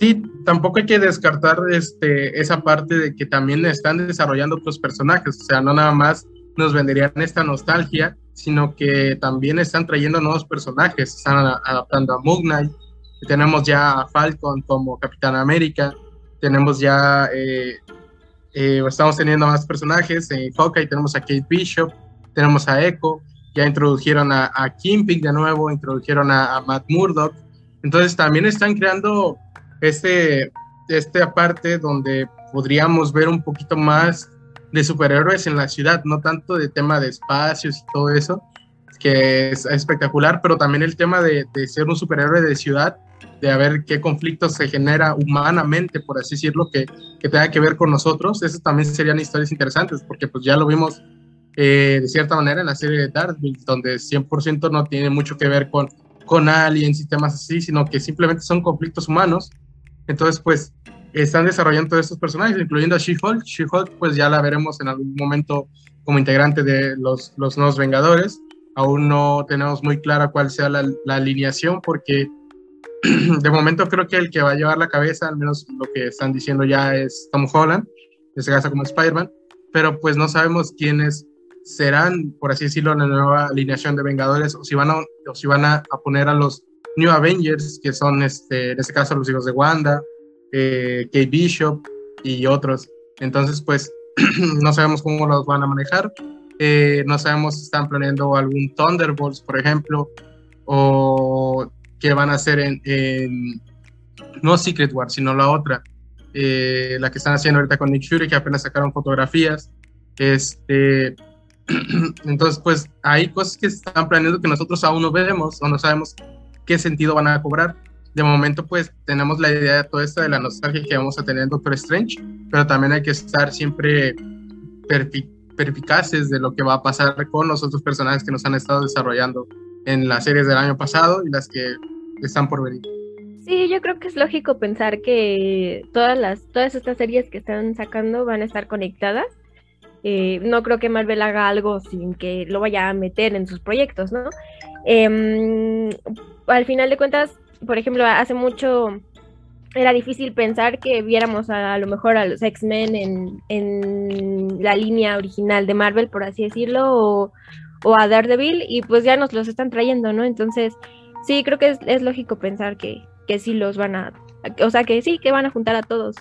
sí, tampoco hay que descartar este, esa parte de que también están desarrollando otros personajes, o sea, no nada más nos venderían esta nostalgia, sino que también están trayendo nuevos personajes, están adaptando a Moon Knight, tenemos ya a Falcon como Capitán América, tenemos ya, eh, eh, estamos teniendo más personajes, en Hawkeye tenemos a Kate Bishop, tenemos a Echo, ya introdujeron a, a Kingpin de nuevo, introdujeron a, a Matt Murdock, entonces también están creando este, esta parte donde podríamos ver un poquito más de superhéroes en la ciudad, no tanto de tema de espacios y todo eso, que es espectacular, pero también el tema de, ser un superhéroe de ciudad, de ver qué conflictos se genera humanamente, por así decirlo, que, que tenga que ver con nosotros, eso también serían historias interesantes, porque pues ya lo vimos eh, de cierta manera en la serie de Daredevil, donde 100% no tiene mucho que ver con, con aliens y temas así, sino que simplemente son conflictos humanos. Entonces, pues, están desarrollando todos estos personajes, incluyendo a She-Hulk. She-Hulk, pues ya la veremos en algún momento como integrante de los, los nuevos Vengadores. Aún no tenemos muy clara cuál sea la, alineación, porque de momento creo que el que va a llevar la cabeza, al menos lo que están diciendo ya, es Tom Holland. este caso como Spider-Man, pero pues no sabemos quiénes serán, por así decirlo, la nueva alineación de Vengadores, o si van a, o si van a, poner a los New Avengers, que son este, en este caso los hijos de Wanda, eh, Kate Bishop y otros. Entonces, pues no sabemos cómo los van a manejar. Eh, no sabemos si están planeando algún Thunderbolts, por ejemplo, o qué van a hacer en, no Secret War, sino la otra, eh, la que están haciendo ahorita con Nick Fury, que apenas sacaron fotografías. Este, entonces, pues hay cosas que están planeando que nosotros aún no vemos o no sabemos qué sentido van a cobrar. De momento, pues tenemos la idea de todo esto de la nostalgia que vamos a tener en Doctor Strange, pero también hay que estar siempre perficaces de lo que va a pasar con los otros personajes que nos han estado desarrollando en las series del año pasado y las que están por venir. Sí, yo creo que es lógico pensar que todas las todas estas series que están sacando van a estar conectadas eh, no creo que Marvel haga algo sin que lo vaya a meter en sus proyectos, ¿no? Em, al final de cuentas, por ejemplo, hace mucho era difícil pensar que viéramos a, lo mejor a los X-Men en, la línea original de Marvel, por así decirlo, o, a Daredevil, y pues ya nos los están trayendo, ¿no? Entonces, sí, creo que es, lógico pensar que, que sí los van a, o sea, que sí, que van a juntar a todos.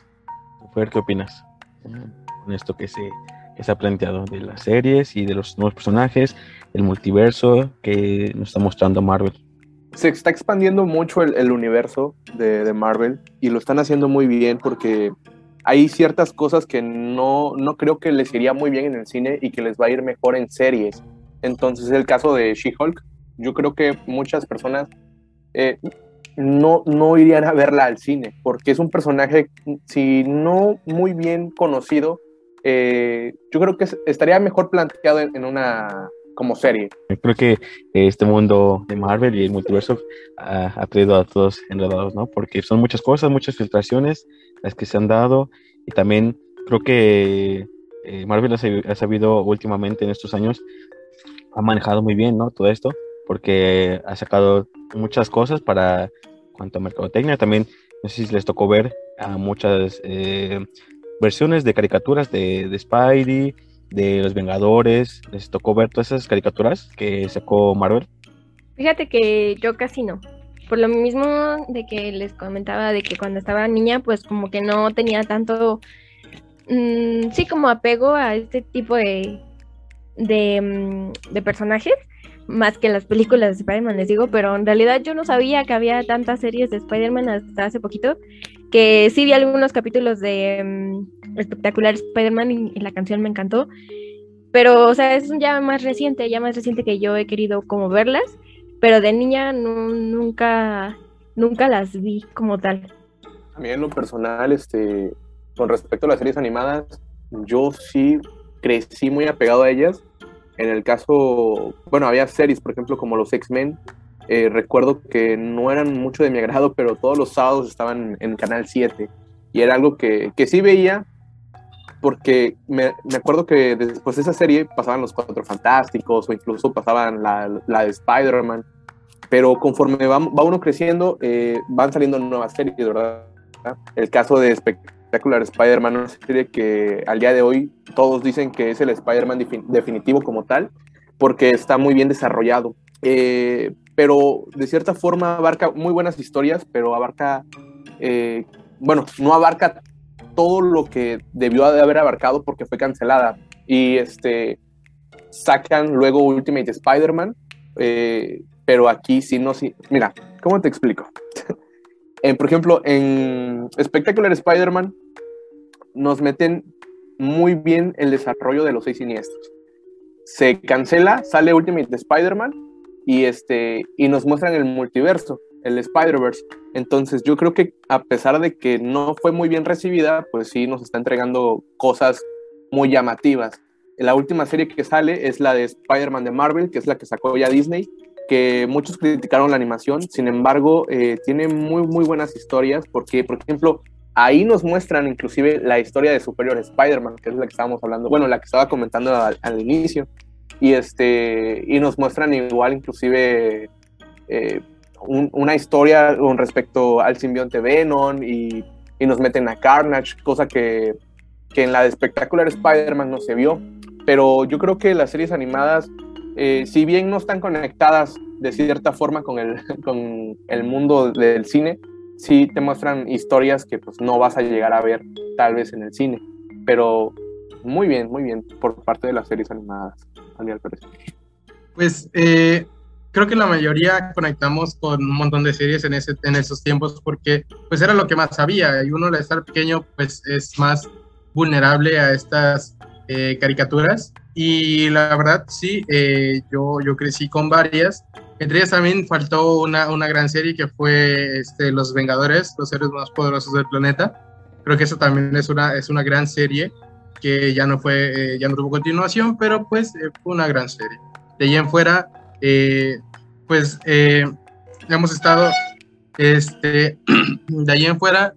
¿qué opinas? Con esto que se que se ha planteado de las series y de los nuevos personajes, el multiverso que nos está mostrando Marvel. Se está expandiendo mucho el, universo de, Marvel y lo están haciendo muy bien porque hay ciertas cosas que no, no creo que les iría muy bien en el cine y que les va a ir mejor en series. Entonces, el caso de She-Hulk, yo creo que muchas personas eh, no, no irían a verla al cine, porque es un personaje, si no muy bien conocido, eh, yo creo que estaría mejor planteado en, una como serie. Creo que este mundo de Marvel y el multiverso ha, traído a todos enredados, ¿no? Porque son muchas cosas, muchas filtraciones las que se han dado y también creo que eh, Marvel ha, sabido últimamente en estos años, ha manejado muy bien, ¿no? Todo esto, porque ha sacado muchas cosas para cuanto a mercadotecnia. También, no sé si les tocó ver a muchas eh, versiones de caricaturas de, de Spidey, de los Vengadores. ¿Les tocó ver todas esas caricaturas que sacó Marvel? Fíjate que yo casi no. Por lo mismo de que les comentaba de que cuando estaba niña, pues como que no tenía tanto, mm, sí, como apego a este tipo de, de, mm, de personajes más que las películas de Spider-Man, les digo, pero en realidad yo no sabía que había tantas series de Spider-Man hasta hace poquito, que sí vi algunos capítulos de mm, espectacular Spider-Man y, la canción me encantó, pero o sea, es ya más reciente, ya más reciente que yo he querido como verlas, pero de niña nunca, nunca las vi como tal. A mí en lo personal, este, con respecto a las series animadas, yo sí crecí muy apegado a ellas en el caso, bueno, había series, por ejemplo, como los X-Men. Eh, recuerdo que no eran mucho de mi agrado, pero todos los sábados estaban en Canal 7. Y era algo que, que sí veía, porque me, me, acuerdo que después de esa serie pasaban los Cuatro Fantásticos o incluso pasaban la, la de Spider-Man. Pero conforme va, va uno creciendo, eh, van saliendo nuevas series, ¿verdad? El caso de Spectacular Spider-Man, una serie que al día de hoy todos dicen que es el Spider-Man definitivo como tal, porque está muy bien desarrollado. Eh, pero de cierta forma abarca muy buenas historias, pero abarca, eh, bueno, no abarca todo lo que debió de haber abarcado porque fue cancelada. Y este, sacan luego Ultimate Spider-Man, eh, pero aquí sí no, sí. Mira, ¿cómo te explico? por ejemplo, en Spectacular Spider-Man nos meten muy bien el desarrollo de los seis siniestros. Se cancela, sale Ultimate Spider-Man y, este, y nos muestran el multiverso, el Spider-Verse. Entonces yo creo que a pesar de que no fue muy bien recibida, pues sí nos está entregando cosas muy llamativas. La última serie que sale es la de Spider-Man de Marvel, que es la que sacó ya Disney, que muchos criticaron la animación, sin embargo, eh, tiene muy, muy buenas historias, porque, por ejemplo, ahí nos muestran inclusive la historia de Superior Spider-Man, que es la que estábamos hablando, bueno, la que estaba comentando al, inicio, y, este, y nos muestran igual inclusive eh, una historia con respecto al simbionte Venom, y, y, nos meten a Carnage, cosa que que en la de Spectacular Spider-Man no se vio. Pero yo creo que las series animadas, eh, si bien no están conectadas de cierta forma con el, con el mundo del cine, sí te muestran historias que pues no vas a llegar a ver tal vez en el cine. Pero muy bien, muy bien por parte de las series animadas, mi parecer. Pues eh, creo que la mayoría conectamos con un montón de series en, ese, en esos tiempos porque pues era lo que más sabía y uno al estar pequeño pues es más vulnerable a estas eh, caricaturas y la verdad sí, eh, yo, yo crecí con varias. Entre ellas también faltó una, una gran serie que fue este, Los Vengadores, los héroes más poderosos del planeta. Creo que eso también es una, es una gran serie que ya no fue, ya no tuvo continuación, pero pues fue una gran serie. De ahí en fuera, eh, pues eh, hemos estado, este, de ahí en fuera,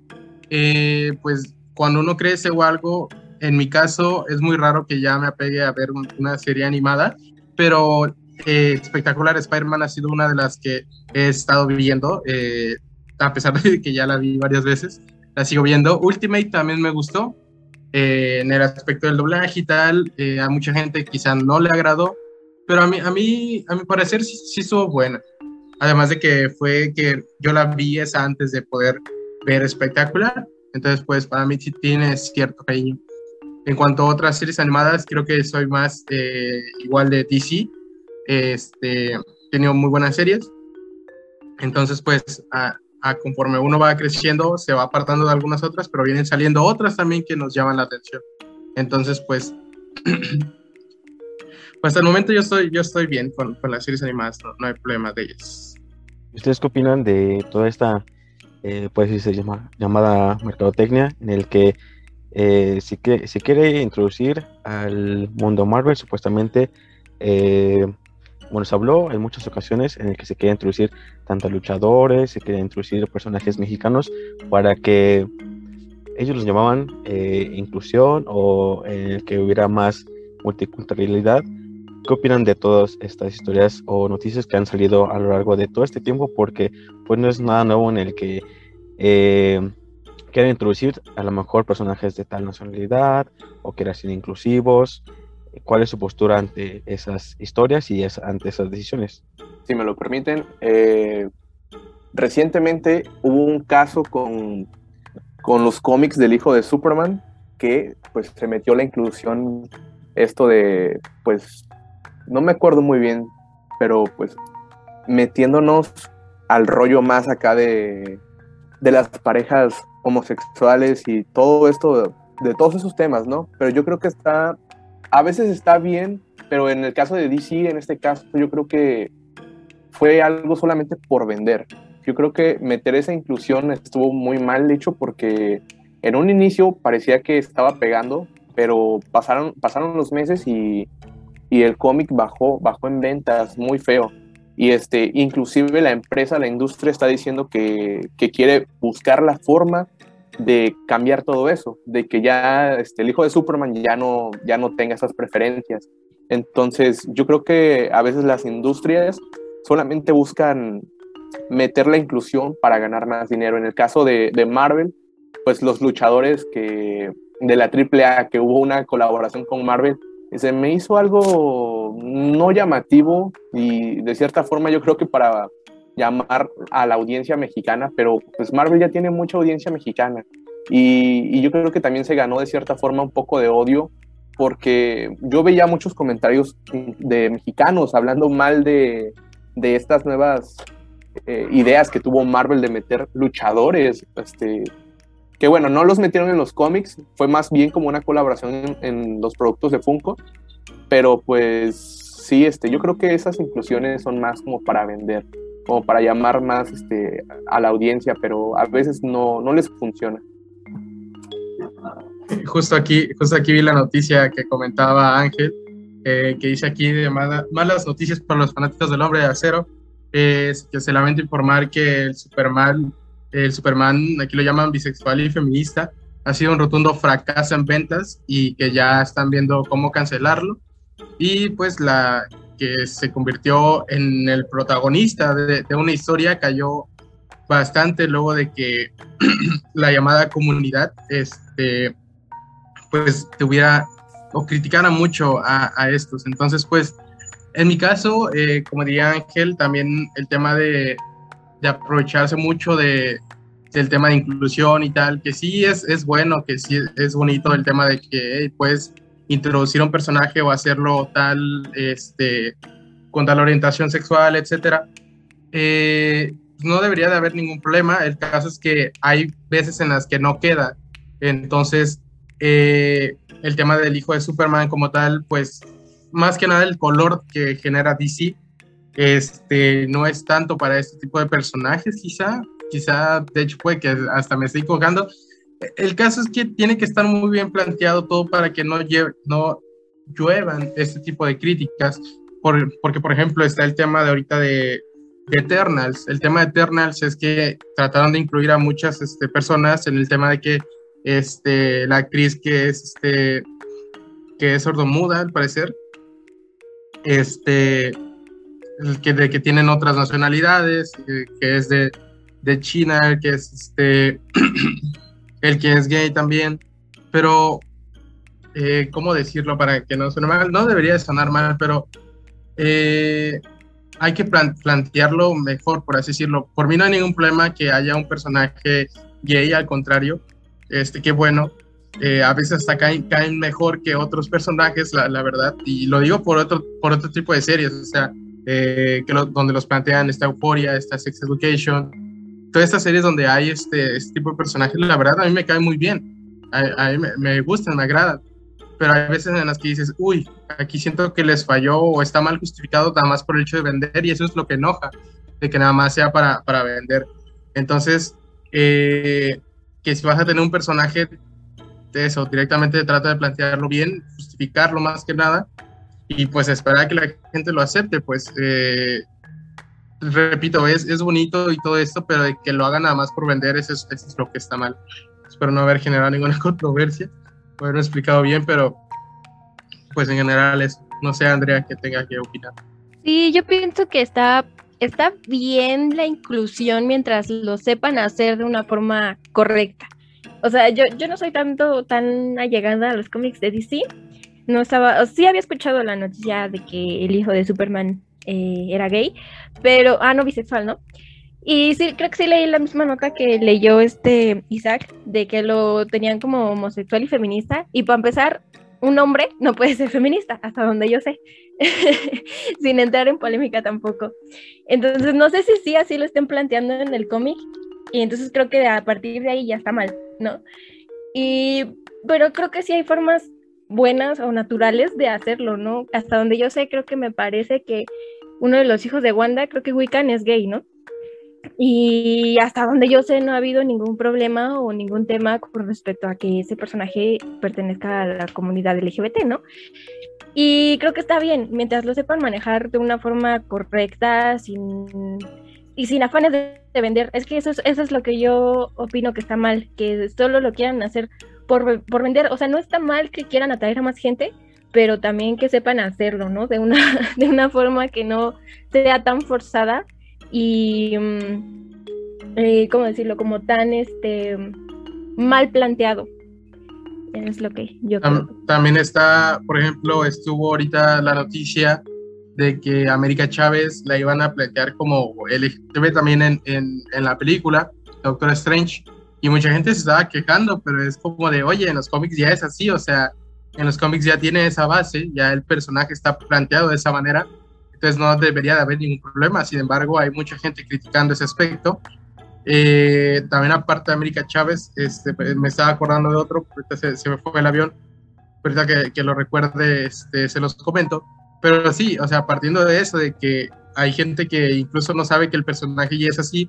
eh, pues cuando uno crece o algo, en mi caso es muy raro que ya me apegue a ver una serie animada, pero Espectacular Spider-Man ha sido una de las que he estado viendo, a pesar de que ya la vi varias veces, la sigo viendo. Ultimate también me gustó, en el aspecto del doblaje y tal, a mucha gente quizá no le agradó, pero a mí, a mí, a mi parecer sí, sí estuvo buena. Además de que fue que yo la vi esa antes de poder ver espectacular. Entonces, pues para mí sí tiene cierto cariño. En cuanto a otras series animadas, creo que soy más eh, igual de DC. Este, tenido muy buenas series. Entonces, pues a, conforme uno va creciendo, se va apartando de algunas otras, pero vienen saliendo otras también que nos llaman la atención. Entonces, Pues hasta el momento yo estoy, yo estoy bien con, con las series animadas, no, hay problema de ellas. ¿Ustedes qué opinan de toda esta, eh, pues se llama, llamada mercadotecnia, en el que eh, si, que, si quiere introducir al mundo Marvel, supuestamente, eh, bueno, se habló en muchas ocasiones en el que se quiere introducir tanto luchadores, se quiere introducir personajes mexicanos para que ellos los llamaban eh, inclusión o que hubiera más multiculturalidad ¿Qué opinan de todas estas historias o noticias que han salido a lo largo de todo este tiempo? Porque pues no es nada nuevo en el que eh, quieran introducir a lo mejor personajes de tal nacionalidad o quieran ser inclusivos. ¿Cuál es su postura ante esas historias y ante esas decisiones? Si me lo permiten, eh, recientemente hubo un caso con, con los cómics del hijo de Superman que pues se metió la inclusión esto de pues no me acuerdo muy bien, pero pues metiéndonos al rollo más acá de, de las parejas homosexuales y todo esto, de, todos esos temas, ¿no? Pero yo creo que está, a veces está bien, pero en el caso de DC, en este caso, yo creo que fue algo solamente por vender. Yo creo que meter esa inclusión estuvo muy mal hecho porque en un inicio parecía que estaba pegando, pero pasaron, pasaron los meses y y el cómic bajó, bajó en ventas muy feo. Y este, inclusive la empresa, la industria está diciendo que, que quiere buscar la forma de cambiar todo eso, de que ya este, el hijo de Superman ya no, ya no tenga esas preferencias. Entonces, yo creo que a veces las industrias solamente buscan meter la inclusión para ganar más dinero. En el caso de, de Marvel, pues los luchadores que de la AAA, que hubo una colaboración con Marvel, se me hizo algo no llamativo y de cierta forma yo creo que para llamar a la audiencia mexicana, pero pues Marvel ya tiene mucha audiencia mexicana y, yo creo que también se ganó de cierta forma un poco de odio porque yo veía muchos comentarios de mexicanos hablando mal de, de estas nuevas eh, ideas que tuvo Marvel de meter luchadores este, que bueno, no los metieron en los cómics, fue más bien como una colaboración en, los productos de Funko, pero pues sí, este, yo creo que esas inclusiones son más como para vender, como para llamar más este, a la audiencia, pero a veces no, no les funciona. Justo aquí, justo aquí vi la noticia que comentaba Ángel, eh, que dice aquí de malas noticias para los fanáticos del hombre de acero, es que se lamenta informar que el Superman el Superman, aquí lo llaman bisexual y feminista, ha sido un rotundo fracaso en ventas y que ya están viendo cómo cancelarlo. Y pues la que se convirtió en el protagonista de, una historia cayó bastante luego de que la llamada comunidad este, pues tuviera o criticara mucho a, estos. Entonces, pues, en mi caso, eh, como diría Ángel, también el tema de, de aprovecharse mucho de, del tema de inclusión y tal, que sí es, es bueno, que sí es bonito el tema de que puedes introducir un personaje o hacerlo tal, este, con tal orientación sexual, etcétera. Eh, no debería de haber ningún problema. El caso es que hay veces en las que no queda. Entonces, eh, el tema del hijo de Superman como tal, pues más que nada el color que genera DC, este, no es tanto para este tipo de personajes, quizá, quizá, de hecho, puede que hasta me estoy cojando. El caso es que tiene que estar muy bien planteado todo para que no, no lluevan este tipo de críticas, porque, por ejemplo, está el tema de ahorita de, Eternals. El tema de Eternals es que trataron de incluir a muchas este, personas en el tema de que este, la actriz que es, este, que es sordomuda, al parecer, este, que, que tienen otras nacionalidades, que, es de, de, China, que es este, el que es gay también, pero, eh, ¿cómo decirlo para que no suene mal? No debería sonar mal, pero eh, hay que plantearlo mejor, por así decirlo. Por mí no hay ningún problema que haya un personaje gay, al contrario, este, qué bueno, eh, a veces hasta caen, caen, mejor que otros personajes, la, la, verdad, y lo digo por otro, por otro tipo de series, o sea, eh, que donde los plantean esta euforia, esta sex education, todas estas series donde hay este, este tipo de personajes, la verdad a mí me cae muy bien, a, mí me, me, gustan, me agradan, pero hay veces en las que dices, uy, aquí siento que les falló o está mal justificado nada más por el hecho de vender y eso es lo que enoja, de que nada más sea para, para vender. Entonces, eh, que si vas a tener un personaje eso, directamente trata de plantearlo bien, justificarlo más que nada, y pues esperar que la gente lo acepte, pues eh, repito, es, es bonito y todo esto, pero de que lo hagan nada más por vender, eso es, es lo que está mal. Espero no haber generado ninguna controversia, haberlo explicado bien, pero pues en general es, no sé Andrea que tenga que opinar. Sí, yo pienso que está, está bien la inclusión mientras lo sepan hacer de una forma correcta. O sea, yo, yo no soy tanto tan allegada a los cómics de DC. No estaba, sí había escuchado la noticia de que el hijo de Superman eh, era gay, pero, ah, no, bisexual, ¿no? Y sí, creo que sí leí la misma nota que leyó este Isaac, de que lo tenían como homosexual y feminista. Y para empezar, un hombre no puede ser feminista, hasta donde yo sé, sin entrar en polémica tampoco. Entonces, no sé si sí así lo estén planteando en el cómic, y entonces creo que a partir de ahí ya está mal, ¿no? Y, pero creo que sí hay formas buenas o naturales de hacerlo, ¿no? Hasta donde yo sé, creo que me parece que uno de los hijos de Wanda, creo que Wiccan es gay, ¿no? Y hasta donde yo sé, no ha habido ningún problema o ningún tema con respecto a que ese personaje pertenezca a la comunidad LGBT, ¿no? Y creo que está bien, mientras lo sepan manejar de una forma correcta, sin y sin afanes de, vender. Es que eso es, eso es lo que yo opino que está mal, que solo lo quieran hacer por, por, vender. O sea, no está mal que quieran atraer a más gente, pero también que sepan hacerlo, ¿no? De una, de una forma que no sea tan forzada y, mm, eh, ¿cómo decirlo? Como tan este mal planteado. Es lo que yo creo. También está, por ejemplo, estuvo ahorita la noticia de que América Chávez la iban a plantear como LGBT también en, en, la película, Doctor Strange, y mucha gente se estaba quejando, pero es como de, oye, en los cómics ya es así, o sea, en los cómics ya tiene esa base, ya el personaje está planteado de esa manera, entonces no debería de haber ningún problema, sin embargo, hay mucha gente criticando ese aspecto. Eh, también aparte de América Chávez, este, me estaba acordando de otro, se, se me fue el avión, ahorita que, que lo recuerde, este, se los comento pero sí, o sea, partiendo de eso, de que hay gente que incluso no sabe que el personaje ya es así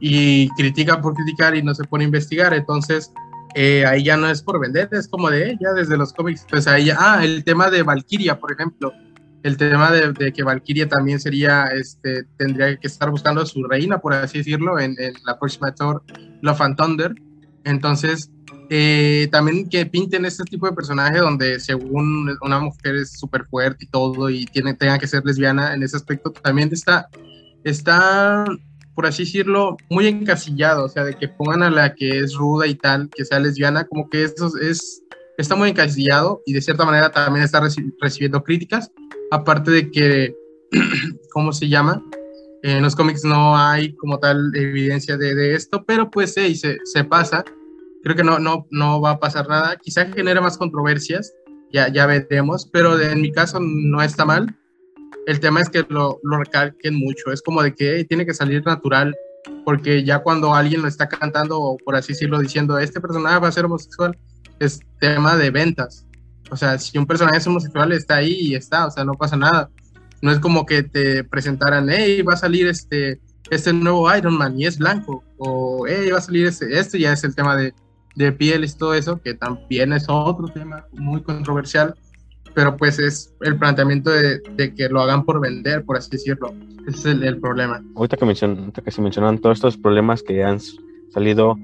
y critica por criticar y no se pone a investigar, entonces eh, ahí ya no es por vender, es como de, ya desde los cómics, pues ahí ya, ah, el tema de Valkyria, por ejemplo, el tema de, que Valkyria también sería, este, tendría que estar buscando a su reina, por así decirlo, en, en la próxima Thor, Love and Thunder, entonces eh, también que pinten este tipo de personaje donde según una mujer es súper fuerte y todo y tiene, tenga que ser lesbiana en ese aspecto, también está, está, por así decirlo, muy encasillado, o sea, de que pongan a la que es ruda y tal, que sea lesbiana, como que eso es, está muy encasillado y de cierta manera también está recibiendo críticas, aparte de que, ¿cómo se llama? En los cómics no hay como tal evidencia de, esto, pero pues sí, se, se pasa. Creo que no, no, no va a pasar nada. Quizá genere más controversias, ya, ya veremos, pero en mi caso no está mal. El tema es que lo, lo recalquen mucho. Es como de que tiene que salir natural, porque ya cuando alguien lo está cantando, o por así decirlo, diciendo, este personaje va a ser homosexual, es tema de ventas. O sea, si un personaje es homosexual, está ahí y está, o sea, no pasa nada. No es como que te presentaran, hey, va a salir este, este nuevo Iron Man y es blanco, o hey, va a salir este, este ya es el tema de, de pieles todo eso, que también es otro tema muy controversial, pero pues es el planteamiento de, de que lo hagan por vender, por así decirlo. Ese es el, problema. Ahorita que, ahorita que se mencionan todos estos problemas que han salido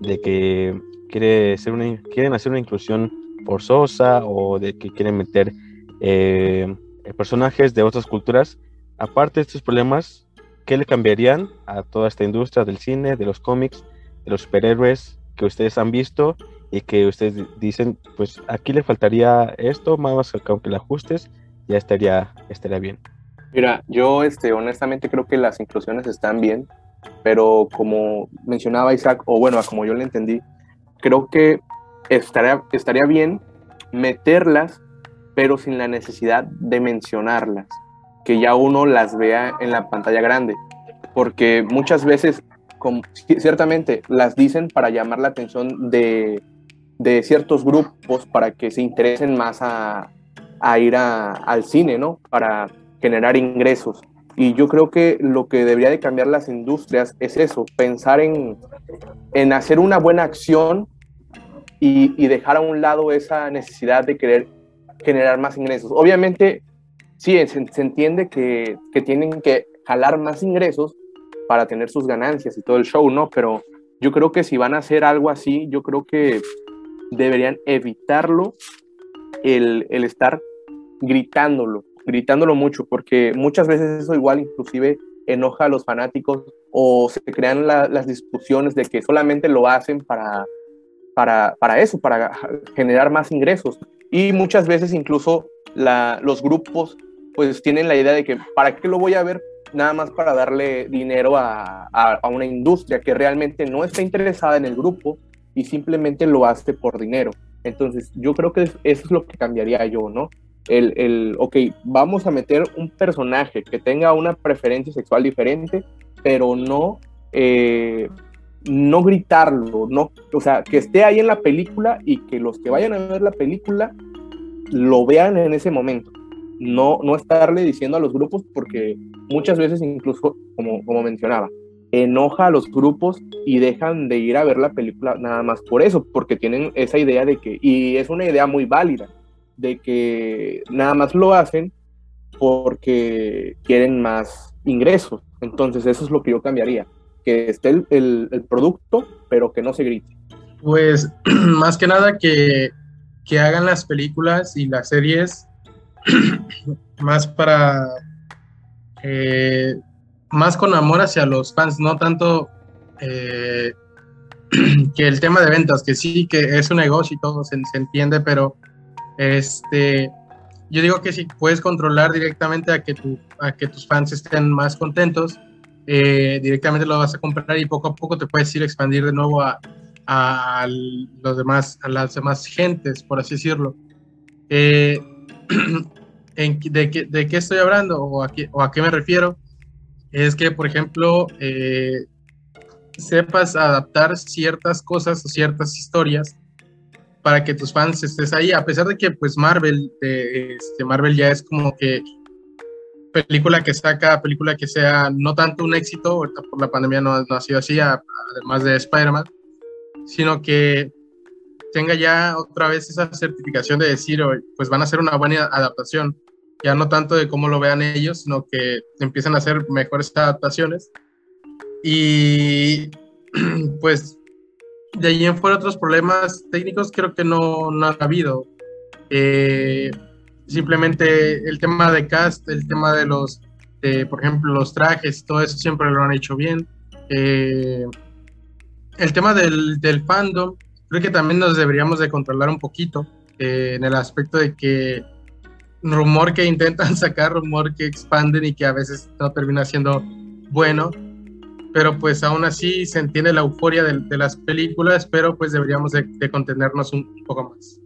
de que quiere ser una, quieren hacer una inclusión forzosa o de que quieren meter eh, personajes de otras culturas. Aparte de estos problemas, ¿qué le cambiarían a toda esta industria del cine, de los cómics, de los superhéroes que ustedes han visto y que ustedes dicen, pues aquí le faltaría esto, más que aunque le ajustes, ya estaría, estaría bien? Mira, yo este, honestamente creo que las inclusiones están bien, pero como mencionaba Isaac, o bueno, como yo le entendí, creo que estaría, estaría bien meterlas, pero sin la necesidad de mencionarlas, que ya uno las vea en la pantalla grande, porque muchas veces, ciertamente, las dicen para llamar la atención de, ciertos grupos, para que se interesen más a, ir al cine, ¿no? Para generar ingresos. Y yo creo que lo que debería de cambiar las industrias es eso, pensar en, en hacer una buena acción y, dejar a un lado esa necesidad de querer generar más ingresos. Obviamente, sí, se, entiende que, que, tienen que jalar más ingresos para tener sus ganancias y todo el show, ¿no? Pero yo creo que si van a hacer algo así, yo creo que deberían evitarlo el, el estar gritándolo, gritándolo mucho, porque muchas veces eso igual inclusive enoja a los fanáticos o se crean las discusiones de que solamente lo hacen para para, para eso, para generar más ingresos. Y muchas veces incluso los grupos pues tienen la idea de que ¿para qué lo voy a ver? Nada más para darle dinero a, a, una industria que realmente no está interesada en el grupo y simplemente lo hace por dinero. Entonces yo creo que eso es lo que cambiaría yo, ¿no? El, el, ok, vamos a meter un personaje que tenga una preferencia sexual diferente, pero no eh, no gritarlo, no, o sea, que esté ahí en la película y que los que vayan a ver la película lo vean en ese momento. No, no estarle diciendo a los grupos porque muchas veces incluso, como, como mencionaba, enoja a los grupos y dejan de ir a ver la película nada más por eso, porque tienen esa idea de que, y es una idea muy válida, de que nada más lo hacen porque quieren más ingresos. Entonces eso es lo que yo cambiaría que esté el, el, producto, pero que no se grite. Pues más que nada que, que hagan las películas y las series más para eh, más con amor hacia los fans, no tanto eh, que el tema de ventas, que sí que es un negocio y todo se, entiende, pero este yo digo que si puedes controlar directamente a que tu, a que tus fans estén más contentos, eh, directamente lo vas a comprar y poco a poco te puedes ir a expandir de nuevo a, los demás, a las demás gentes, por así decirlo. de, qué, ¿De qué estoy hablando o a qué, me refiero? Es que, por ejemplo, eh, sepas adaptar ciertas cosas o ciertas historias para que tus fans estés ahí, a pesar de que pues Marvel, este, Marvel ya es como que película que saca, película que sea no tanto un éxito, por la pandemia no, ha sido así, además de Spider-Man, sino que tenga ya otra vez esa certificación de decir, pues van a hacer una buena adaptación, ya no tanto de cómo lo vean ellos, sino que empiezan a hacer mejores adaptaciones. Y pues de ahí en fuera otros problemas técnicos creo que no, no ha habido. Eh, simplemente el tema de cast, el tema de los, por ejemplo, los trajes, todo eso siempre lo han hecho bien. Eh, el tema del, del, fandom, creo que también nos deberíamos de controlar un poquito, eh, en el aspecto de que rumor que intentan sacar, rumor que expanden y que a veces no termina siendo bueno, pero pues aún así se entiende la euforia de, las películas, pero pues deberíamos de, contenernos un, poco más.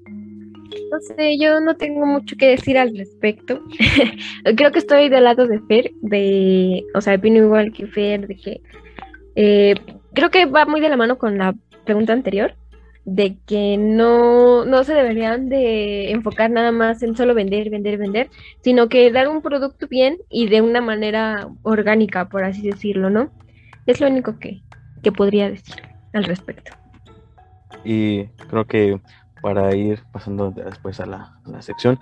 No sé, yo no tengo mucho que decir al respecto. Creo que estoy del lado de Fer, de, o sea, opino igual que Fer, de que eh, creo que va muy de la mano con la pregunta anterior, de que no, no se deberían de enfocar nada más en solo vender, vender, vender, sino que dar un producto bien y de una manera orgánica, por así decirlo, ¿no? Es lo único que, podría decir al respecto. Y creo que para ir pasando después a la, sección,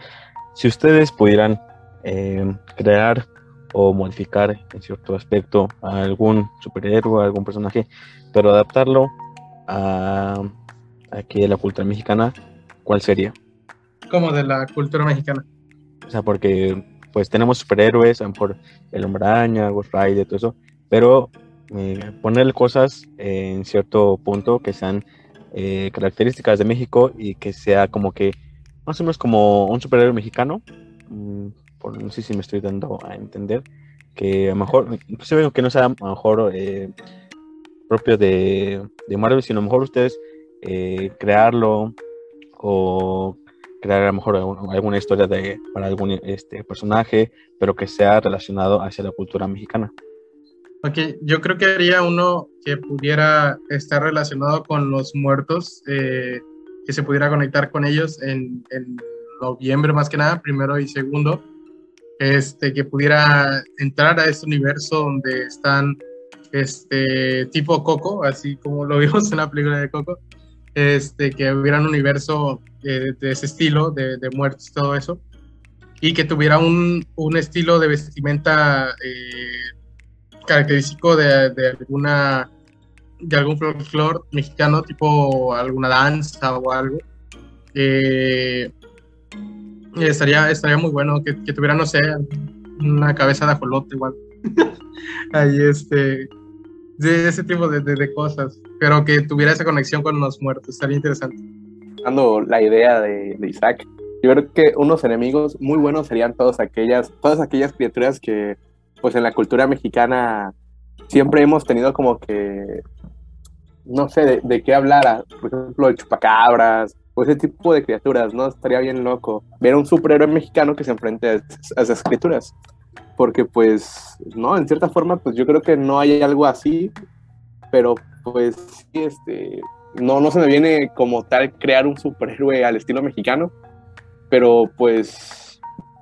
si ustedes pudieran eh, crear o modificar en cierto aspecto a algún superhéroe, algún personaje, pero adaptarlo a aquí de la cultura mexicana, ¿cuál sería? Como de la cultura mexicana. O sea, porque pues tenemos superhéroes, a lo mejor el hombre araña, Ghost Rider, todo eso, pero eh, ponerle cosas en cierto punto que sean eh, características de México y que sea como que más o menos como un superhéroe mexicano, mm, por, no sé si me estoy dando a entender, que a lo mejor, inclusive que no sea a lo mejor eh, propio de, de Marvel, sino a lo mejor ustedes crearlo o crear a lo mejor alguna historia de, para algún este, personaje, pero que sea relacionado hacia la cultura mexicana. Ok, yo creo que haría uno que pudiera estar relacionado con los muertos, eh, que se pudiera conectar con ellos en, noviembre más que nada, primero y segundo, este, que pudiera entrar a este universo donde están este tipo Coco, así como lo vimos en la película de Coco, este, que hubiera un universo eh, de ese estilo, de, de, muertos todo eso, y que tuviera un, un estilo de vestimenta eh, característico de, de alguna de algún folclore mexicano, tipo alguna danza o algo. Eh, estaría, estaría muy bueno que, tuviera, no sé, una cabeza de ajolote igual. Ahí este, de ese tipo de, cosas, pero que tuviera esa conexión con los muertos, estaría interesante. Dando la idea de, de, Isaac, yo creo que unos enemigos muy buenos serían todas aquellas, todas aquellas criaturas que pues en la cultura mexicana siempre hemos tenido como que, no sé, de, qué hablar, por ejemplo, el chupacabras, o ese tipo de criaturas, ¿no? Estaría bien loco ver un superhéroe mexicano que se enfrente a, esas criaturas. Porque pues, no, en cierta forma, pues yo creo que no hay algo así, pero pues sí, este, no, no se me viene como tal crear un superhéroe al estilo mexicano, pero pues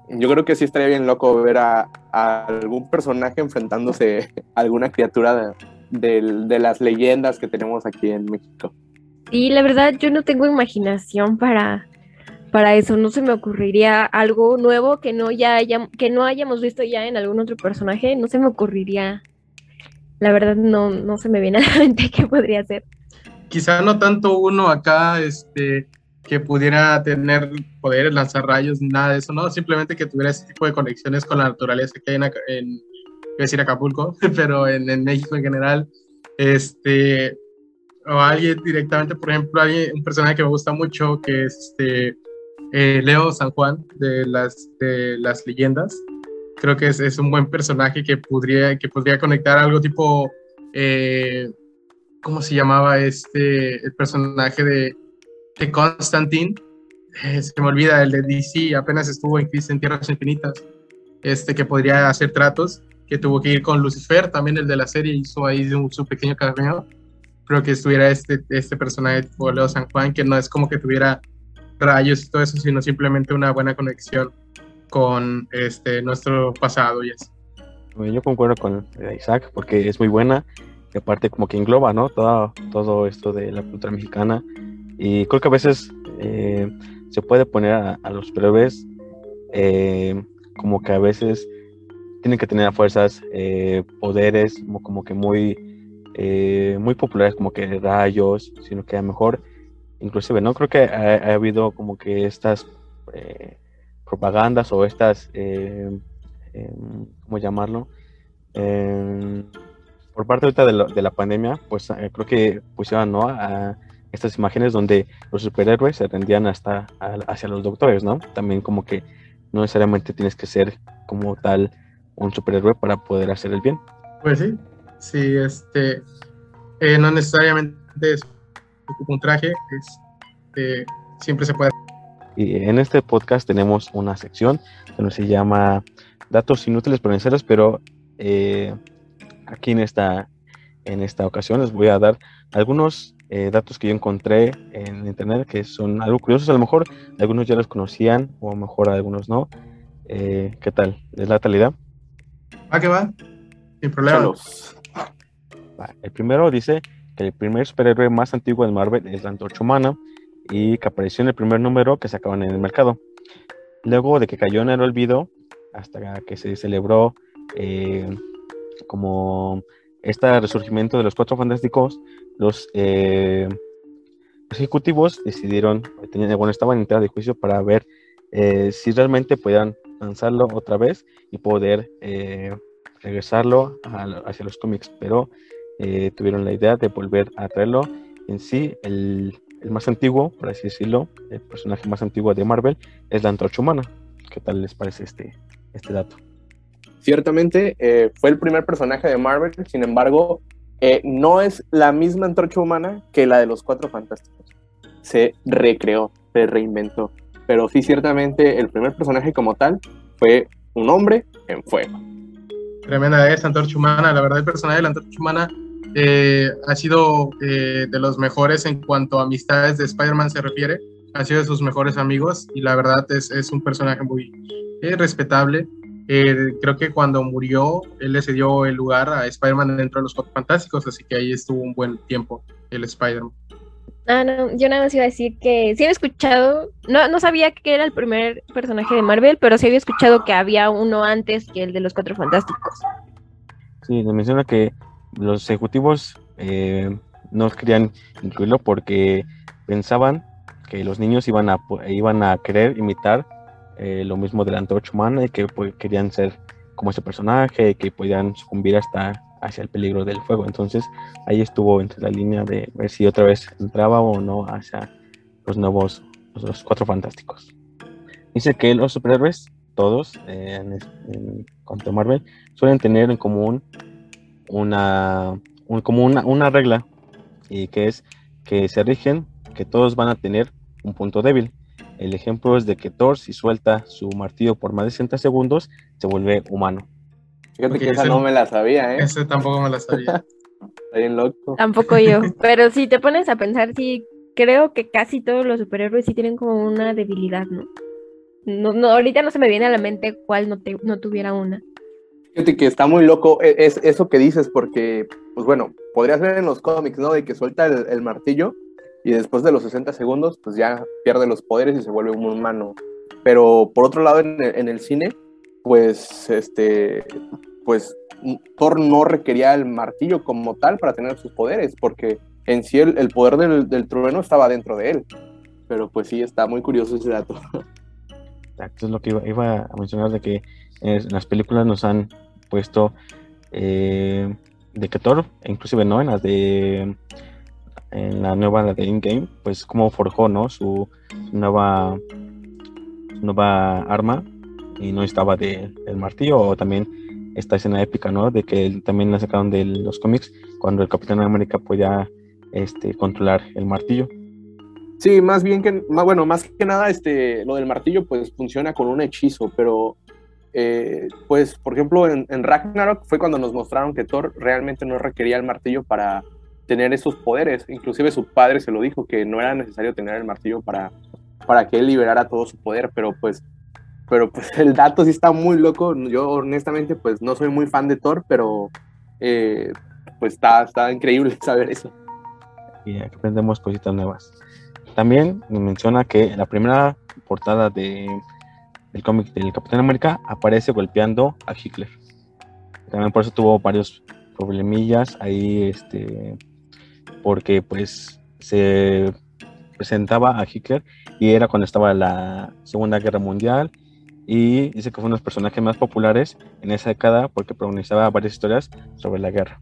yo creo que sí estaría bien loco ver a, algún personaje enfrentándose a alguna criatura de, las leyendas que tenemos aquí en México. Y la verdad, yo no tengo imaginación para, para eso. No se me ocurriría algo nuevo que no, ya que no hayamos visto ya en algún otro personaje. No se me ocurriría. La verdad, no, no se me viene a la mente qué podría ser. Quizá no tanto uno acá, este, que pudiera tener poderes, lanzar rayos, nada de eso, no, simplemente que tuviera ese tipo de conexiones con la naturaleza que hay en, en decir Acapulco, pero en, en, México en general, este, o alguien directamente, por ejemplo, alguien, un personaje que me gusta mucho, que es este, eh, Leo San Juan de las, de las leyendas, creo que es, es, un buen personaje que podría, que podría conectar algo tipo, eh, ¿cómo se llamaba este, el personaje de de Constantine, eh, se me olvida, el de DC, apenas estuvo en Crisis en Tierras Infinitas, este, que podría hacer tratos, que tuvo que ir con Lucifer, también el de la serie, hizo ahí su pequeño cameo. Creo que estuviera este, este personaje tipo Leo San Juan, que no es como que tuviera rayos y todo eso, sino simplemente una buena conexión con este, nuestro pasado y así. Yo concuerdo con Isaac porque es muy buena y aparte como que engloba, ¿no? Todo, todo esto de la cultura mexicana y creo que a veces eh, se puede poner a, los bebés eh, como que a veces tienen que tener a fuerzas eh, poderes como, que muy, muy populares, como que rayos, sino que a lo mejor, inclusive, ¿no? Creo que ha, habido como que estas propagandas o estas, em, ¿cómo llamarlo? Em, por parte ahorita de, de, la pandemia, pues creo que pusieron, ¿no? A, estas imágenes donde los superhéroes se rendían hasta hacia los doctores, ¿no? También como que no necesariamente tienes que ser como tal un superhéroe para poder hacer el bien. Pues sí, sí, este, eh, no necesariamente es un traje, este, siempre se puede. Y en este podcast tenemos una sección que se llama Datos inútiles pero necesarios, pero eh, aquí en esta, en esta ocasión les voy a dar algunos eh, datos que yo encontré en internet que son algo curiosos. A lo mejor algunos ya los conocían o a lo mejor algunos no. Eh, ¿Qué tal? ¿Es la talidad? Va que va, sin problema. El primero dice que el primer superhéroe más antiguo de Marvel es la Antorcha Humana y que apareció en el primer número que sacaban en el mercado. Luego de que cayó en el olvido, hasta que se celebró eh, como este resurgimiento de los Cuatro Fantásticos, los, eh, ejecutivos decidieron, bueno, estaban en tela de juicio para ver eh, si realmente podían lanzarlo otra vez y poder regresarlo hacia los cómics, pero tuvieron la idea de volver a traerlo en sí. El, el, más antiguo, por así decirlo, el personaje más antiguo de Marvel es la Antorcha Humana. ¿Qué tal les parece este, este dato? Ciertamente eh, fue el primer personaje de Marvel, sin embargo, eh, no es la misma antorcha humana que la de los Cuatro Fantásticos. Se recreó, se reinventó. Pero sí, ciertamente, el primer personaje como tal fue un hombre en fuego. Tremenda es Antorcha Humana. La verdad, el personaje de la Antorcha Humana eh, ha sido de los mejores en cuanto a amistades de Spider-Man se refiere. Ha sido de sus mejores amigos y la verdad es, es un personaje muy respetable. Eh, creo que cuando murió, él le cedió el lugar a Spider-Man dentro de los Cuatro Fantásticos, así que ahí estuvo un buen tiempo el Spider-Man. Ah, no, yo nada más iba a decir que sí había escuchado, no, no sabía que era el primer personaje de Marvel, pero sí había escuchado que había uno antes que el de los Cuatro Fantásticos. Sí, me menciona que los ejecutivos eh, no querían incluirlo porque pensaban que los niños iban a, iban a querer imitar eh, lo mismo de la humana y que pues, querían ser como ese personaje, que podían sucumbir hasta hacia el peligro del fuego. Entonces ahí estuvo entre la línea de ver si otra vez entraba o no hacia los nuevos, los, cuatro fantásticos. Dice que los superhéroes, todos, eh, en, cuanto a Marvel, suelen tener en común una, como una, una regla, y que es que se rigen que todos van a tener un punto débil. El ejemplo es de que Thor, si suelta su martillo por más de 60 segundos, se vuelve humano. Fíjate que esa no me la sabía, ¿eh? Ese tampoco me la sabía. Está bien loco. Tampoco yo. Pero si te pones a pensar, sí, creo que casi todos los superhéroes sí tienen como una debilidad, ¿no? No, no ahorita no se me viene a la mente cuál no, te, no tuviera una. Que está muy loco e, es, eso que dices, porque, pues bueno, podrías ver en los cómics, ¿no? De que suelta el, el martillo y después de los 60 segundos, pues ya pierde los poderes y se vuelve un humano. Pero por otro lado, en el, cine, pues, este, pues Thor no requería el martillo como tal para tener sus poderes, porque en sí el, poder del, trueno estaba dentro de él. Pero pues sí, está muy curioso ese dato. Exacto, es lo que iba, a mencionar, de que en las películas nos han puesto eh, de que Thor, inclusive no en las de en la nueva de in-game, pues cómo forjó, ¿no? Su, nueva, nueva arma y no estaba de, del martillo, o también esta escena épica, ¿no? De que también la sacaron de los cómics, cuando el Capitán América podía este, controlar el martillo. Sí, más bien que, más, bueno, más que nada, este, lo del martillo, pues funciona con un hechizo, pero, eh, pues, por ejemplo, en, Ragnarok fue cuando nos mostraron que Thor realmente no requería el martillo para tener esos poderes. Inclusive su padre se lo dijo, que no era necesario tener el martillo para, para que él liberara todo su poder, pero pues, pero pues el dato sí está muy loco. Yo honestamente pues no soy muy fan de Thor, pero eh, pues está, está increíble saber eso. Y aprendemos cositas nuevas. También menciona que la primera portada de, del cómic del Capitán América aparece golpeando a Hitler. También por eso tuvo varios problemillas ahí, este, porque pues se presentaba a Hitler y era cuando estaba la Segunda Guerra Mundial y dice que fue uno de los personajes más populares en esa década porque protagonizaba varias historias sobre la guerra.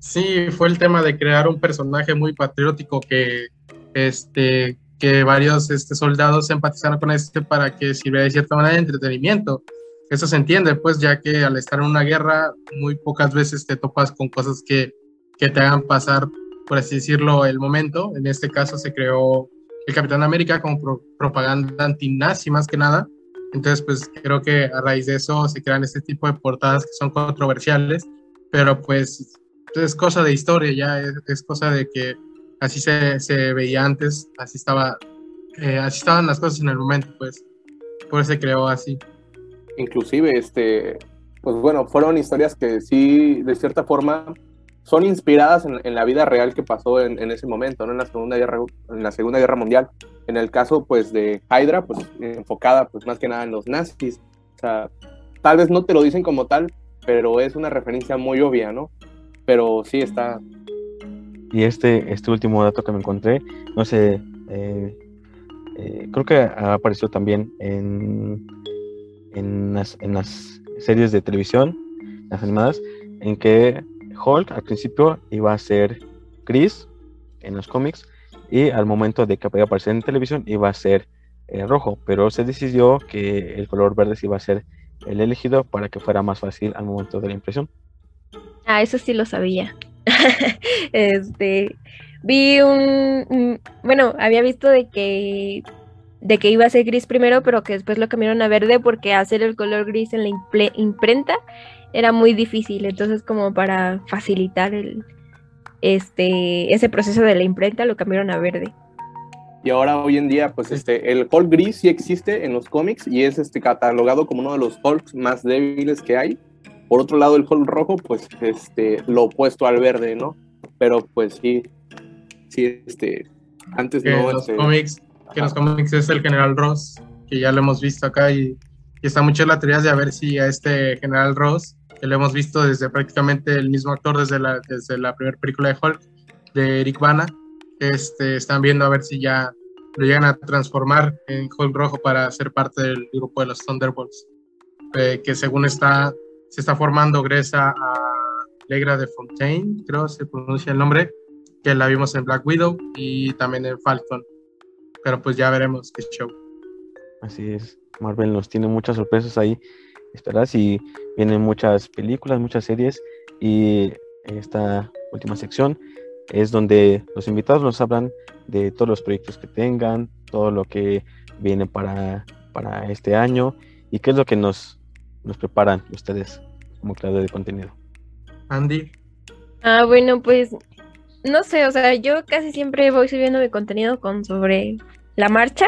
Sí, fue el tema de crear un personaje muy patriótico que, este, que varios este, soldados empatizaron con este para que sirviera de cierta manera de entretenimiento. Eso se entiende, pues, ya que al estar en una guerra, muy pocas veces te topas con cosas que, que te hagan pasar, por así decirlo, el momento. En este caso se creó el Capitán América como propaganda antinazi más que nada. Entonces, pues creo que a raíz de eso se crean este tipo de portadas que son controversiales, pero pues es cosa de historia ya, es, cosa de que así se, se, veía antes, así estaba, eh, así estaban las cosas en el momento, pues por eso se creó así. Inclusive, este, pues bueno, fueron historias que sí, de cierta forma, son inspiradas en, la vida real que pasó en, ese momento, ¿no? En la Segunda Guerra, en la Segunda Guerra Mundial. En el caso, pues, de Hydra, pues, enfocada, pues, más que nada en los nazis. O sea, tal vez no te lo dicen como tal, pero es una referencia muy obvia, ¿no? Pero sí está. Y este, este último dato que me encontré, no sé, eh, eh, creo que apareció también en, en, las, en las series de televisión, las animadas, en que Hulk al principio iba a ser gris en los cómics y al momento de que aparecer en televisión iba a ser eh, rojo, pero se decidió que el color verde iba a ser el elegido para que fuera más fácil al momento de la impresión. Ah, eso sí lo sabía. este, vi un, bueno, había visto de que de que iba a ser gris primero, pero que después lo cambiaron a verde porque hacer el color gris en la imprenta era muy difícil, entonces como para facilitar el, este, ese proceso de la imprenta lo cambiaron a verde. Y ahora hoy en día, pues este, el Hulk gris sí existe en los cómics y es este, catalogado como uno de los Hulks más débiles que hay. Por otro lado, el Hulk rojo, pues este, lo opuesto al verde, ¿no? Pero pues sí, sí, este, antes que no. En los este, cómics, que en los cómics es el General Ross, que ya lo hemos visto acá y, y está mucho la teoría de a ver si a este General Ross que lo hemos visto desde prácticamente el mismo actor desde la, desde la primera película de Hulk, de Eric Bana. Este, están viendo a ver si ya lo llegan a transformar en Hulk rojo para ser parte del grupo de los Thunderbolts, eh, que según está, se está formando Gresa a Legra de Fontaine, creo se pronuncia el nombre, que la vimos en Black Widow y también en Falcon. Pero pues ya veremos qué show. Así es, Marvel nos tiene muchas sorpresas ahí esperar si vienen muchas películas, muchas series y esta última sección es donde los invitados nos hablan de todos los proyectos que tengan, todo lo que viene para, para este año y qué es lo que nos, nos preparan ustedes como creador de contenido. Andy. Ah, bueno, pues no sé, o sea, yo casi siempre voy subiendo mi contenido con sobre la marcha,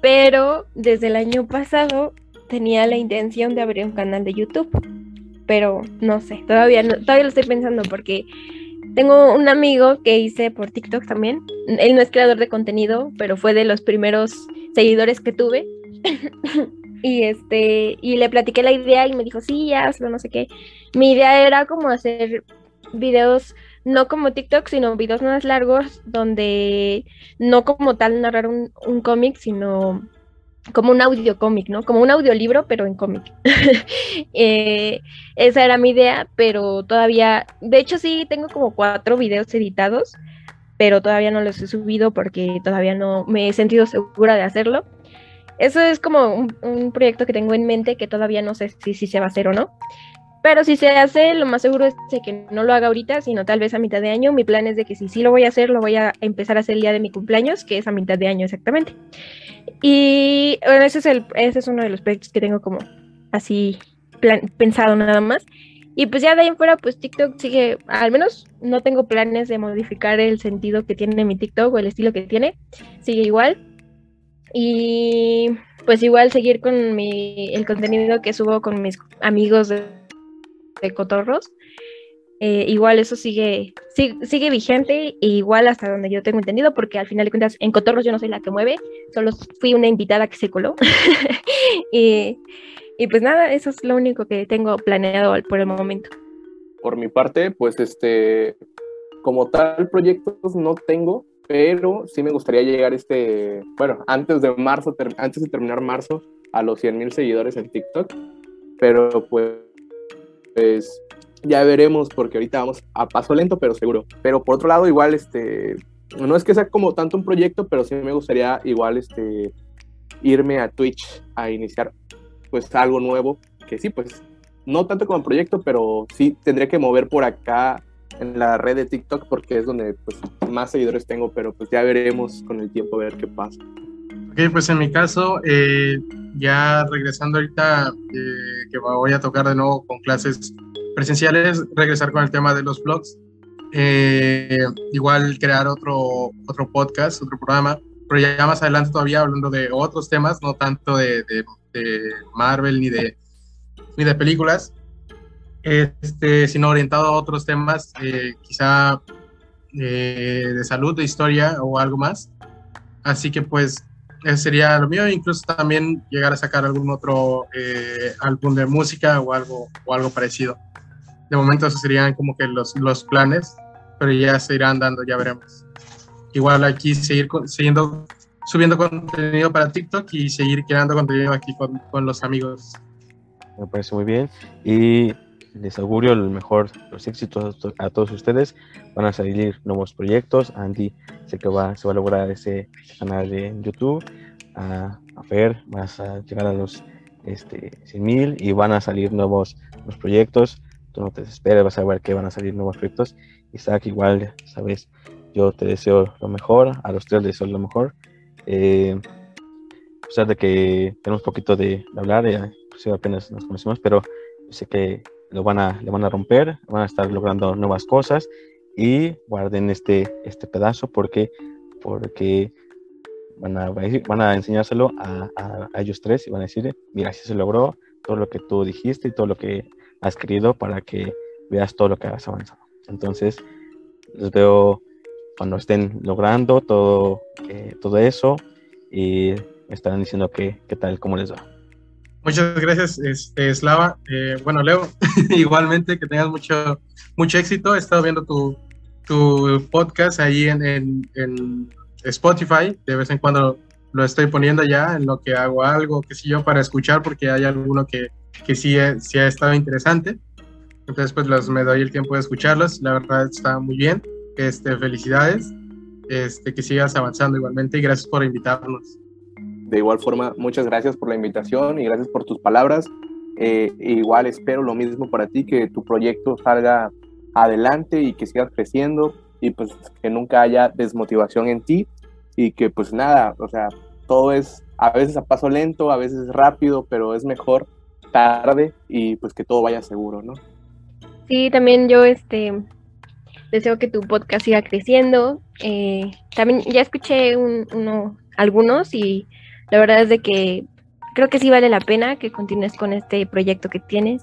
pero desde el año pasado tenía la intención de abrir un canal de YouTube, pero no sé, todavía no, todavía lo estoy pensando porque tengo un amigo que hice por TikTok también. Él no es creador de contenido, pero fue de los primeros seguidores que tuve. y este, y le platiqué la idea y me dijo, sí, hazlo, no sé qué. Mi idea era como hacer videos, no como TikTok, sino videos más largos, donde no como tal narrar un, un cómic, sino como un audio cómic, ¿no? Como un audiolibro, pero en cómic. Eh, esa era mi idea, pero todavía, de hecho sí, tengo como cuatro videos editados, pero todavía no los he subido porque todavía no me he sentido segura de hacerlo. Eso es como un, proyecto que tengo en mente que todavía no sé si, si se va a hacer o no. Pero si se hace, lo más seguro es que no lo haga ahorita, sino tal vez a mitad de año. Mi plan es de que si sí lo voy a hacer, lo voy a empezar a hacer el día de mi cumpleaños, que es a mitad de año exactamente. Y bueno, ese es, ese es uno de los proyectos que tengo como así pensado nada más. Y pues ya de ahí en fuera, pues TikTok sigue, al menos no tengo planes de modificar el sentido que tiene mi TikTok o el estilo que tiene, sigue igual. Y pues igual seguir con mi, el contenido que subo con mis amigos de de cotorros. Eh, igual eso sigue, sigue, vigente e igual hasta donde yo tengo entendido, porque al final de cuentas en cotorros yo no soy la que mueve, solo fui una invitada que se coló. y, y, pues nada, eso es lo único que tengo planeado por el momento. Por mi parte, pues este, como tal proyectos no tengo, pero sí me gustaría llegar este, bueno, antes de marzo, antes de terminar marzo, a los 100 mil seguidores en TikTok, pero pues pues ya veremos, porque ahorita vamos a paso lento, pero seguro. Pero por otro lado, igual, este, no es que sea como tanto un proyecto, pero sí me gustaría igual, este, irme a Twitch a iniciar, pues, algo nuevo, que sí, pues, no tanto como proyecto, pero sí tendría que mover por acá en la red de TikTok porque es donde pues más seguidores tengo, pero pues ya veremos con el tiempo a ver qué pasa. Ok, pues en mi caso, eh, ya regresando ahorita, eh, que voy a tocar de nuevo con clases presenciales, regresar con el tema de los blogs. Eh, igual crear otro, otro podcast, otro programa, pero ya más adelante todavía hablando de otros temas, no tanto de, de, de Marvel ni de, ni de películas, este, sino orientado a otros temas, eh, quizá eh, de salud, de historia o algo más. Así que pues ese sería lo mío, incluso también llegar a sacar algún otro eh, álbum de música o algo, o algo parecido. De momento esos serían como que los, los planes, pero ya se irán dando, ya veremos. Igual aquí seguir siguiendo, subiendo contenido para TikTok y seguir creando contenido aquí con, con los amigos. Me parece muy bien. Y les augurio el mejor, los éxitos a todos ustedes. Van a salir nuevos proyectos. Andy sé que va, se va a lograr ese canal de YouTube. A, a Fer vas a llegar a los este, 100 mil y van a salir nuevos, nuevos proyectos. Tú no te desesperes, vas a ver que van a salir nuevos proyectos. Isaac, igual, sabes, yo te deseo lo mejor. A los tres les deseo lo mejor. Eh, a pesar de que tenemos poquito de, hablar, ya, pues apenas nos conocemos, pero sé que lo van a, le van a romper, van a estar logrando nuevas cosas y guarden este, este pedazo porque, porque van, a, van a enseñárselo a, a, a ellos tres y van a decir, mira, si se logró todo lo que tú dijiste y todo lo que has querido para que veas todo lo que has avanzado. Entonces, les veo cuando estén logrando todo, eh, todo eso y estarán diciendo qué tal, cómo les va. Muchas gracias, este, Slava. Eh, bueno, Leo, igualmente que tengas mucho, mucho éxito. He estado viendo tu, tu podcast ahí en, en, en, Spotify. De vez en cuando lo estoy poniendo ya en lo que hago algo, qué sé yo, para escuchar, porque hay alguno que, que sí, sí ha estado interesante. Entonces, pues los, me doy el tiempo de escucharlos. La verdad está muy bien. Este, felicidades. Este, que sigas avanzando igualmente y gracias por invitarnos. De igual forma, muchas gracias por la invitación y gracias por tus palabras. Eh, igual espero lo mismo para ti, que tu proyecto salga adelante y que sigas creciendo y pues que nunca haya desmotivación en ti y que pues nada, o sea, todo es a veces a paso lento, a veces rápido, pero es mejor tarde y pues que todo vaya seguro, ¿no? Sí, también yo este deseo que tu podcast siga creciendo. Eh, también ya escuché un, uno, algunos y la verdad es de que creo que sí vale la pena que continúes con este proyecto que tienes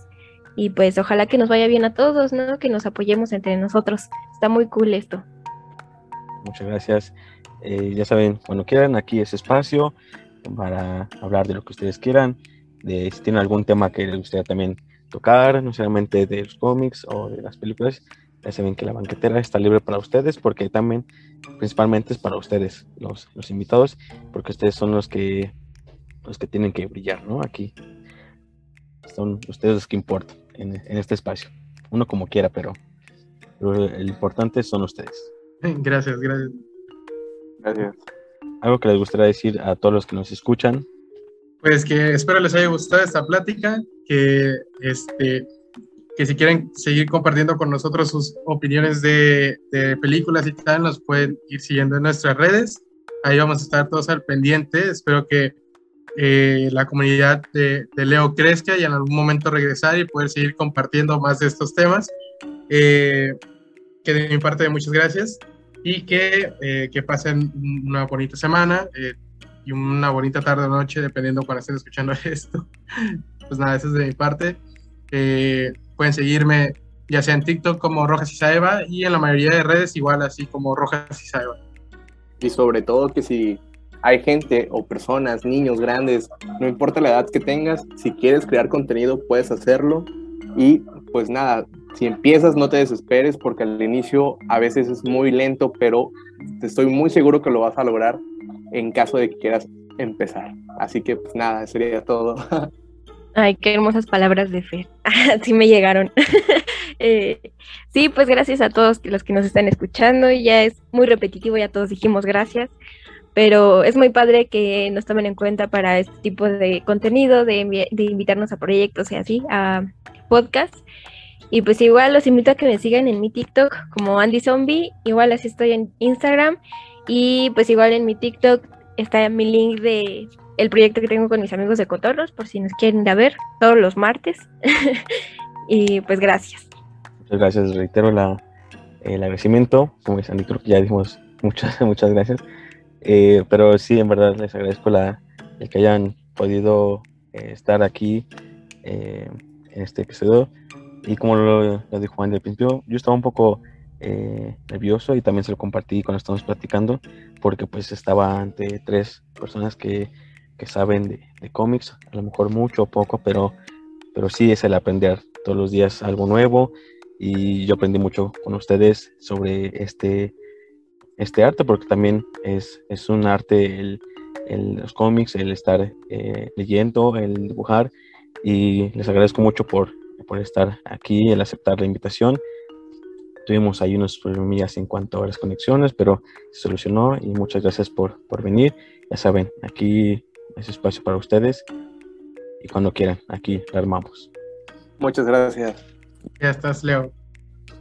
y pues ojalá que nos vaya bien a todos, ¿no? Que nos apoyemos entre nosotros. Está muy cool esto. Muchas gracias. Eh, ya saben, cuando quieran, aquí es espacio para hablar de lo que ustedes quieran, de si tienen algún tema que les gustaría también tocar, no solamente de los cómics o de las películas, ya saben que la banquetera está libre para ustedes porque también principalmente es para ustedes, los, los invitados, porque ustedes son los que los que tienen que brillar, ¿no? Aquí son ustedes los que importan en, en este espacio. Uno como quiera, pero, pero el importante son ustedes. Gracias, gracias. Gracias. Algo que les gustaría decir a todos los que nos escuchan. Pues que espero les haya gustado esta plática, que este que si quieren seguir compartiendo con nosotros sus opiniones de, de, películas y tal, nos pueden ir siguiendo en nuestras redes. Ahí vamos a estar todos al pendiente. Espero que eh, la comunidad de, de, Leo crezca y en algún momento regresar y poder seguir compartiendo más de estos temas. Eh, que de mi parte, muchas gracias y que, eh, que pasen una bonita semana y una bonita tarde o noche, dependiendo cuando estén escuchando esto. Pues nada, eso es de mi parte. Eh, pueden seguirme ya sea en TikTok como Rojas Isaeva y en la mayoría de redes igual así como Rojas Isaeva. Y sobre todo que si hay gente o personas, niños, grandes, no importa la edad que tengas, si quieres crear contenido puedes hacerlo y pues nada, si empiezas no te desesperes porque al inicio a veces es muy lento, pero estoy muy seguro que lo vas a lograr en caso de que quieras empezar. Así que pues nada, sería todo. Ay, qué hermosas palabras de fe. Así me llegaron. Eh, sí, pues gracias a todos los que nos están escuchando. Ya es muy repetitivo, ya todos dijimos gracias, pero es muy padre que nos tomen en cuenta para este tipo de contenido, de, de invitarnos a proyectos y así, a podcast. Y pues igual los invito a que me sigan en mi TikTok como Andy Zombie, igual así estoy en Instagram y pues igual en mi TikTok está mi link de el proyecto que tengo con mis amigos de Cotorros, por si nos quieren ir a ver todos los martes. y pues gracias. Muchas gracias, reitero la, el agradecimiento, como Andy, creo que ya dijimos muchas, muchas gracias. Eh, pero sí, en verdad les agradezco la, el que hayan podido eh, estar aquí eh, en este episodio. Y como lo, lo dijo Andy al principio, yo estaba un poco eh, nervioso y también se lo compartí cuando estamos platicando porque pues estaba ante tres personas que, que saben de, de, cómics, a lo mejor mucho o poco, pero, pero sí es el aprender todos los días algo nuevo. Y yo aprendí mucho con ustedes sobre este, este arte porque también es, es un arte el, los cómics, el estar eh, leyendo, el dibujar. Y les agradezco mucho por, por estar aquí, el aceptar la invitación. Tuvimos ahí unos problemillas en cuanto a las conexiones, pero se solucionó y muchas gracias por, por venir. Ya saben, aquí es espacio para ustedes y cuando quieran, aquí la armamos. Muchas gracias. Ya estás, Leo.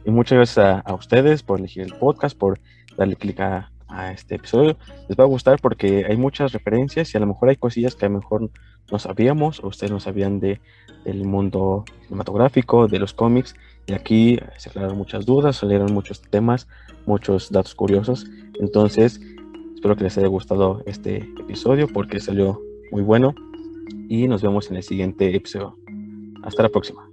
Y muchas gracias a, a ustedes por elegir el podcast, por darle clic a, a, este episodio. Les va a gustar porque hay muchas referencias y a lo mejor hay cosillas que a lo mejor no sabíamos o ustedes no sabían de, del mundo cinematográfico, de los cómics y aquí se aclararon muchas dudas, salieron muchos temas, muchos datos curiosos. Entonces, espero que les haya gustado este episodio porque salió muy bueno. Y nos vemos en el siguiente episodio. Hasta la próxima.